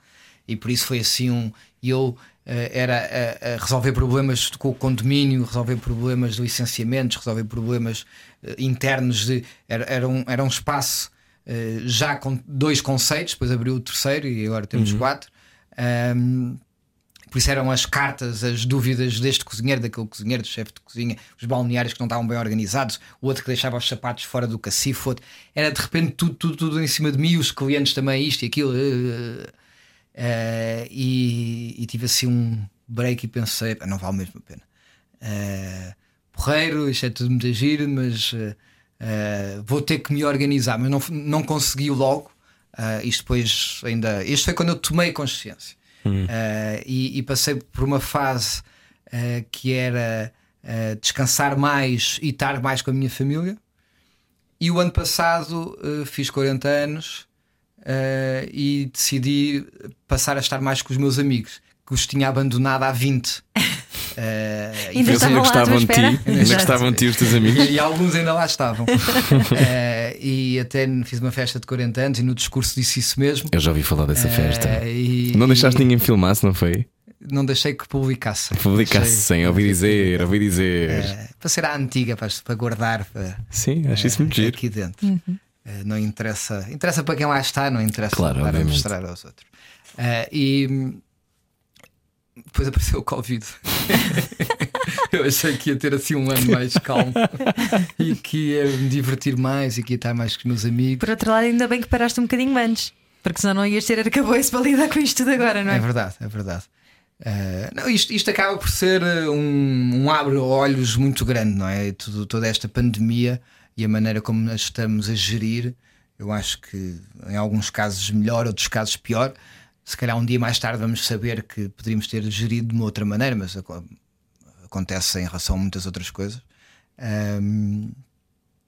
[SPEAKER 5] E por isso foi assim um. E eu eh, era a, a resolver problemas com o condomínio, resolver problemas de licenciamentos, resolver problemas eh, internos. De, era, era, um, era um espaço eh, já com dois conceitos, depois abriu o terceiro e agora temos quatro. Ahm, por isso eram as cartas, as dúvidas deste cozinheiro, daquele cozinheiro, do chefe de cozinha, os balneários que não estavam bem organizados, o outro que deixava os sapatos fora do cacifo, outro- era de repente tudo, tudo, tudo em cima de mim, os clientes também, isto e aquilo. eh, eh, e, e tive assim um break e pensei, "Pá, não vale mesmo a pena. Eh, porreiro, isto é tudo muito giro, mas eh, vou ter que me organizar, mas não, não consegui logo. Eh, isto depois ainda. Este foi quando eu tomei consciência. Eh, e, e passei por uma fase que era descansar mais e estar mais com a minha família. E o ano passado fiz 40 anos eh, e decidi passar a estar mais com os meus amigos, que os tinha abandonado há 20. Eh, e
[SPEAKER 3] Ainda
[SPEAKER 2] Eles
[SPEAKER 3] estavam
[SPEAKER 2] ainda gostavam de ti. Ainda
[SPEAKER 3] Exato.
[SPEAKER 2] gostavam de ti, os teus amigos.
[SPEAKER 5] e alguns ainda lá estavam. Eh, e até fiz uma festa de 40 anos e no discurso disse isso mesmo.
[SPEAKER 2] Eu já ouvi falar dessa festa.
[SPEAKER 5] Eh, e-
[SPEAKER 2] Não deixaste ninguém filmar, se não foi?
[SPEAKER 5] Não deixei que publicassem.
[SPEAKER 2] Publicasse
[SPEAKER 5] Deixei-
[SPEAKER 2] sem ouvi dizer, ouvi dizer.
[SPEAKER 5] Eh, para ser a antiga, para, para guardar para,
[SPEAKER 2] Sim, acho isso muito
[SPEAKER 5] eh,
[SPEAKER 2] giro.
[SPEAKER 5] aqui dentro. Eh, não interessa. Interessa para quem lá está, não interessa
[SPEAKER 2] Claro,
[SPEAKER 5] para
[SPEAKER 2] obviamente.
[SPEAKER 5] mostrar aos outros. Eh, e depois apareceu o Covid. Eu achei que ia ter assim um ano mais calmo e que ia me divertir mais e que ia estar mais com os meus amigos.
[SPEAKER 3] Por outro lado, ainda bem que paraste um bocadinho antes, porque senão não ias ter arcabouço para lidar com isto tudo agora, não é?
[SPEAKER 5] É verdade, é verdade. Eh, não, isto, isto acaba por ser eh, um, um abre-olhos muito grande, não é? Tudo, toda esta pandemia e a maneira como nós estamos a gerir, eu acho que em alguns casos melhor, outros casos pior. Se calhar um dia mais tarde vamos saber que poderíamos ter gerido de uma outra maneira, mas aco- acontece em relação a muitas outras coisas. Ahm,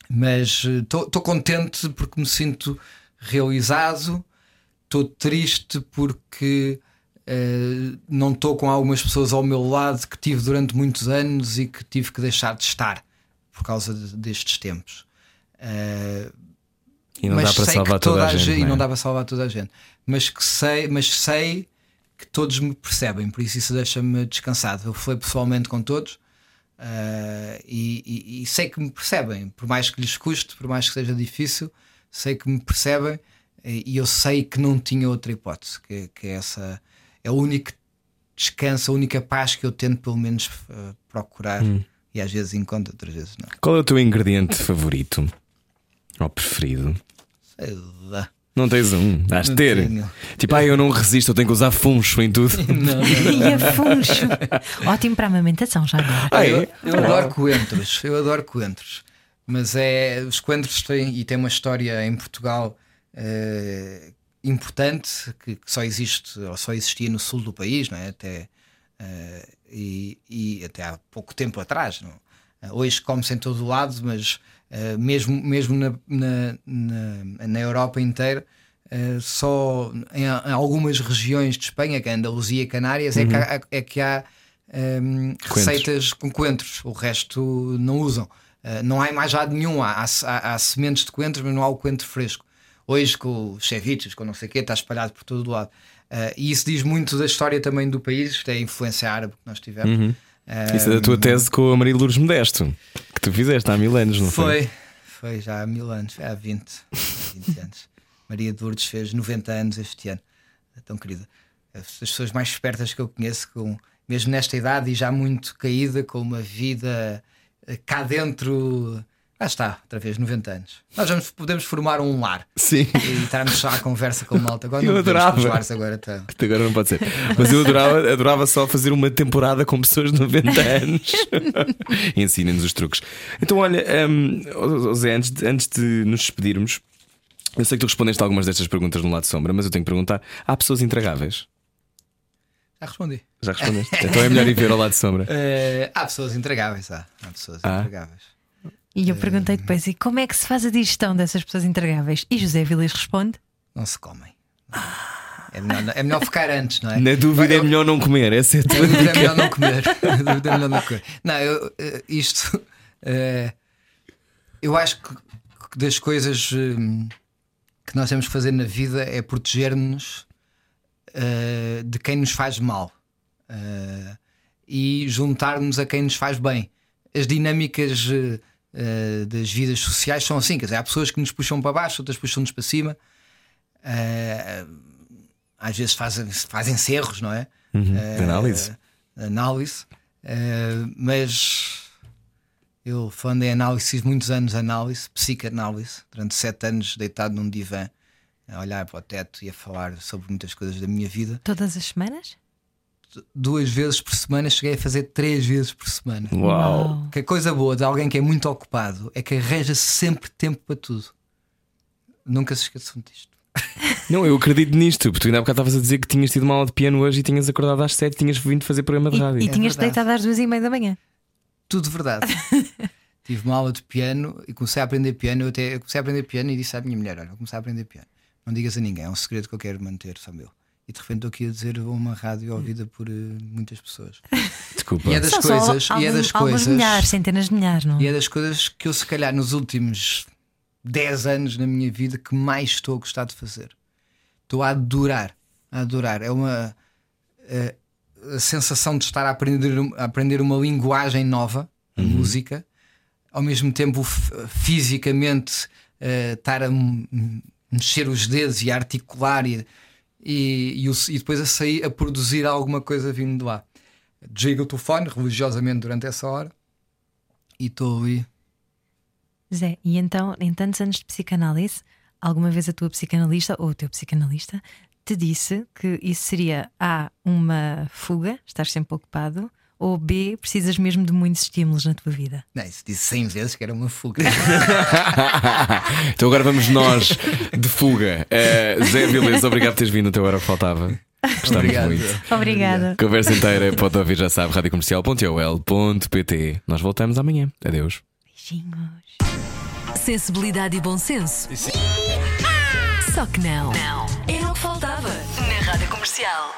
[SPEAKER 5] mas estou contente porque me sinto realizado, estou triste porque eh, não estou com algumas pessoas ao meu lado que tive durante muitos anos e que tive que deixar de estar por causa de- destes tempos. Eh,
[SPEAKER 2] E não
[SPEAKER 5] mas
[SPEAKER 2] dá para
[SPEAKER 5] sei
[SPEAKER 2] salvar
[SPEAKER 5] que
[SPEAKER 2] toda a gente.
[SPEAKER 5] E
[SPEAKER 2] não
[SPEAKER 5] não
[SPEAKER 2] é?
[SPEAKER 5] dá para salvar toda a gente. Mas que sei, mas sei que todos me percebem, por isso isso deixa-me descansado. Eu falei pessoalmente com todos, Uh, e, e- e sei que me percebem, por mais que lhes custe, por mais que seja difícil, sei que me percebem e, eu sei que não tinha outra hipótese, que, que essa é o único descanso, a única paz que eu tento pelo menos uh, procurar e às vezes encontro, outras vezes não.
[SPEAKER 2] Qual é o teu ingrediente favorito? Ou preferido?
[SPEAKER 5] Sei lá.
[SPEAKER 2] Não tens um, has de
[SPEAKER 5] Não
[SPEAKER 2] ter.
[SPEAKER 5] tenho.
[SPEAKER 2] Tipo, ah, eu não resisto, eu tenho que usar funcho em tudo.
[SPEAKER 5] Não, não.
[SPEAKER 3] E a funcho. Ótimo para a amamentação, já agora.
[SPEAKER 2] Ah,
[SPEAKER 5] eu,
[SPEAKER 2] é?
[SPEAKER 5] eu adoro coentros, eu adoro coentros. Mas é, os coentros têm, e tem uma história em Portugal eh, importante que, que só existe ou só existia no sul do país, não é? Até, eh, e, e até há pouco tempo atrás. Não? Hoje come-se em todo o lado, mas eh, mesmo, mesmo na, na, na, na Europa inteira. eh, só em, em algumas regiões de Espanha, que é Andaluzia e Canárias, é que há, é que há ehm, receitas com coentros, o resto não usam. Eh, não há mais lado nenhum, há, há- há sementes de coentros, mas não há o coentro fresco. Hoje, com os ceviches, com não sei o quê, está espalhado por todo o lado. Eh, e isso diz muito da história também do país, isto é a influência árabe que nós tivemos. Eh,
[SPEAKER 2] Isso é da tua tese com a Maria Lourdes Modesto, que tu fizeste há mil anos, não foi?
[SPEAKER 5] Foi, foi já há mil anos, há 20, há 20 anos. Maria de Lourdes fez 90 anos este ano, é tão querida. As pessoas mais espertas que eu conheço, com, mesmo nesta idade e já muito caída, com uma vida eh, cá dentro. Lá está, outra vez, 90 anos. Nós vamos, podemos formar um lar
[SPEAKER 2] Sim.
[SPEAKER 5] e estarmos só à conversa com malta. Agora
[SPEAKER 2] Eu
[SPEAKER 5] não
[SPEAKER 2] adorava.
[SPEAKER 5] lares agora.
[SPEAKER 2] Isto Agora não pode ser. Mas eu adorava, adorava só fazer uma temporada com pessoas de 90 anos. Ensinem-nos os truques. Então, olha, ó Zé, antes de, antes de nos despedirmos, eu sei que tu respondeste a algumas destas perguntas no lado de sombra, mas eu tenho que perguntar: há pessoas intragáveis?
[SPEAKER 5] Já respondi.
[SPEAKER 2] Já respondeste? então é melhor ir ver ao lado de sombra.
[SPEAKER 5] Eh, há pessoas intragáveis, há, há pessoas
[SPEAKER 2] Ah.
[SPEAKER 5] intragáveis.
[SPEAKER 3] E eu perguntei depois: e como é que se faz a digestão dessas pessoas intragáveis? E José Vilas responde:
[SPEAKER 5] Não se comem. É melhor, é melhor ficar antes, não é?
[SPEAKER 2] Na dúvida é
[SPEAKER 5] Eu-
[SPEAKER 2] melhor não comer, essa é a
[SPEAKER 5] Na
[SPEAKER 2] tua
[SPEAKER 5] dúvida é melhor não comer. Na dúvida é melhor não comer. Não, eu, eh, isto. eh, eu acho que das coisas hum, que nós temos que fazer na vida é proteger-nos eh, de quem nos faz mal e juntar-nos a quem nos faz bem. As dinâmicas eh, das vidas sociais são assim: quer dizer, há pessoas que nos puxam para baixo, outras puxam-nos para cima. Eh, às vezes fazem, fazem cerros, não é? Eh,
[SPEAKER 2] Análise.
[SPEAKER 5] análise, mas eu falando em análise, fiz muitos anos de análise, psicanálise, durante sete anos deitado num divã, a olhar para o teto e a falar sobre muitas coisas da minha vida.
[SPEAKER 3] todas as semanas?
[SPEAKER 5] Duas vezes por semana, cheguei a fazer três vezes por semana.
[SPEAKER 2] Uau!
[SPEAKER 5] Que a coisa boa de alguém que é muito ocupado é que arranja sempre tempo para tudo. Nunca se esqueçam disto.
[SPEAKER 2] Não, eu acredito nisto, porque tu ainda há bocado estavas a dizer que tinhas tido uma aula de piano hoje e tinhas acordado às 7 tinhas vindo fazer programa de
[SPEAKER 3] E,
[SPEAKER 2] rádio.
[SPEAKER 3] e tinhas
[SPEAKER 5] verdade.
[SPEAKER 3] deitado às duas e meia da manhã.
[SPEAKER 5] Tudo verdade. Tive uma aula de piano e comecei a aprender piano. Eu até eu comecei a aprender piano e disse à minha mulher: Olha, vou começar a aprender piano. Não digas a ninguém, é um segredo que eu quero manter, só meu. E de repente estou aqui a dizer uma rádio ouvida por eh, muitas pessoas.
[SPEAKER 2] Desculpa.
[SPEAKER 5] E é das
[SPEAKER 3] São
[SPEAKER 5] coisas,
[SPEAKER 3] só
[SPEAKER 5] e é das coisas,
[SPEAKER 3] milhares, centenas de milhares, não?
[SPEAKER 5] e é das coisas que eu, se calhar, nos últimos 10 anos na minha vida, que mais estou a gostar de fazer. Estou a adorar, a adorar. É uma eh, a sensação de estar a aprender, a aprender uma linguagem nova, a música, ao mesmo tempo fisicamente eh, estar a mexer os dedos e a articular e, e, e, e depois a sair a produzir alguma coisa vindo de lá. Desligo o telefone religiosamente durante essa hora e estou ali.
[SPEAKER 3] Zé, e então, em tantos anos de psicanálise, alguma vez a tua psicanalista ou o teu psicanalista te disse que isso seria A, uma fuga, estás sempre ocupado, ou B, precisas mesmo de muitos estímulos na tua vida?
[SPEAKER 5] Não, isso disse 100 vezes que era uma fuga.
[SPEAKER 2] então agora vamos nós de fuga. Eh, Zé Vilés, obrigado por teres vindo até agora que faltava. Gostamos
[SPEAKER 5] Obrigado.
[SPEAKER 2] muito.
[SPEAKER 3] Obrigada.
[SPEAKER 2] Conversa inteira pode ouvir, já sabe, radiocomercial.ol.pt. Nós voltamos amanhã. Adeus.
[SPEAKER 3] Beijinhos.
[SPEAKER 6] Sensibilidade e bom senso. Só que não. Não. Era o que faltava na Rádio Comercial.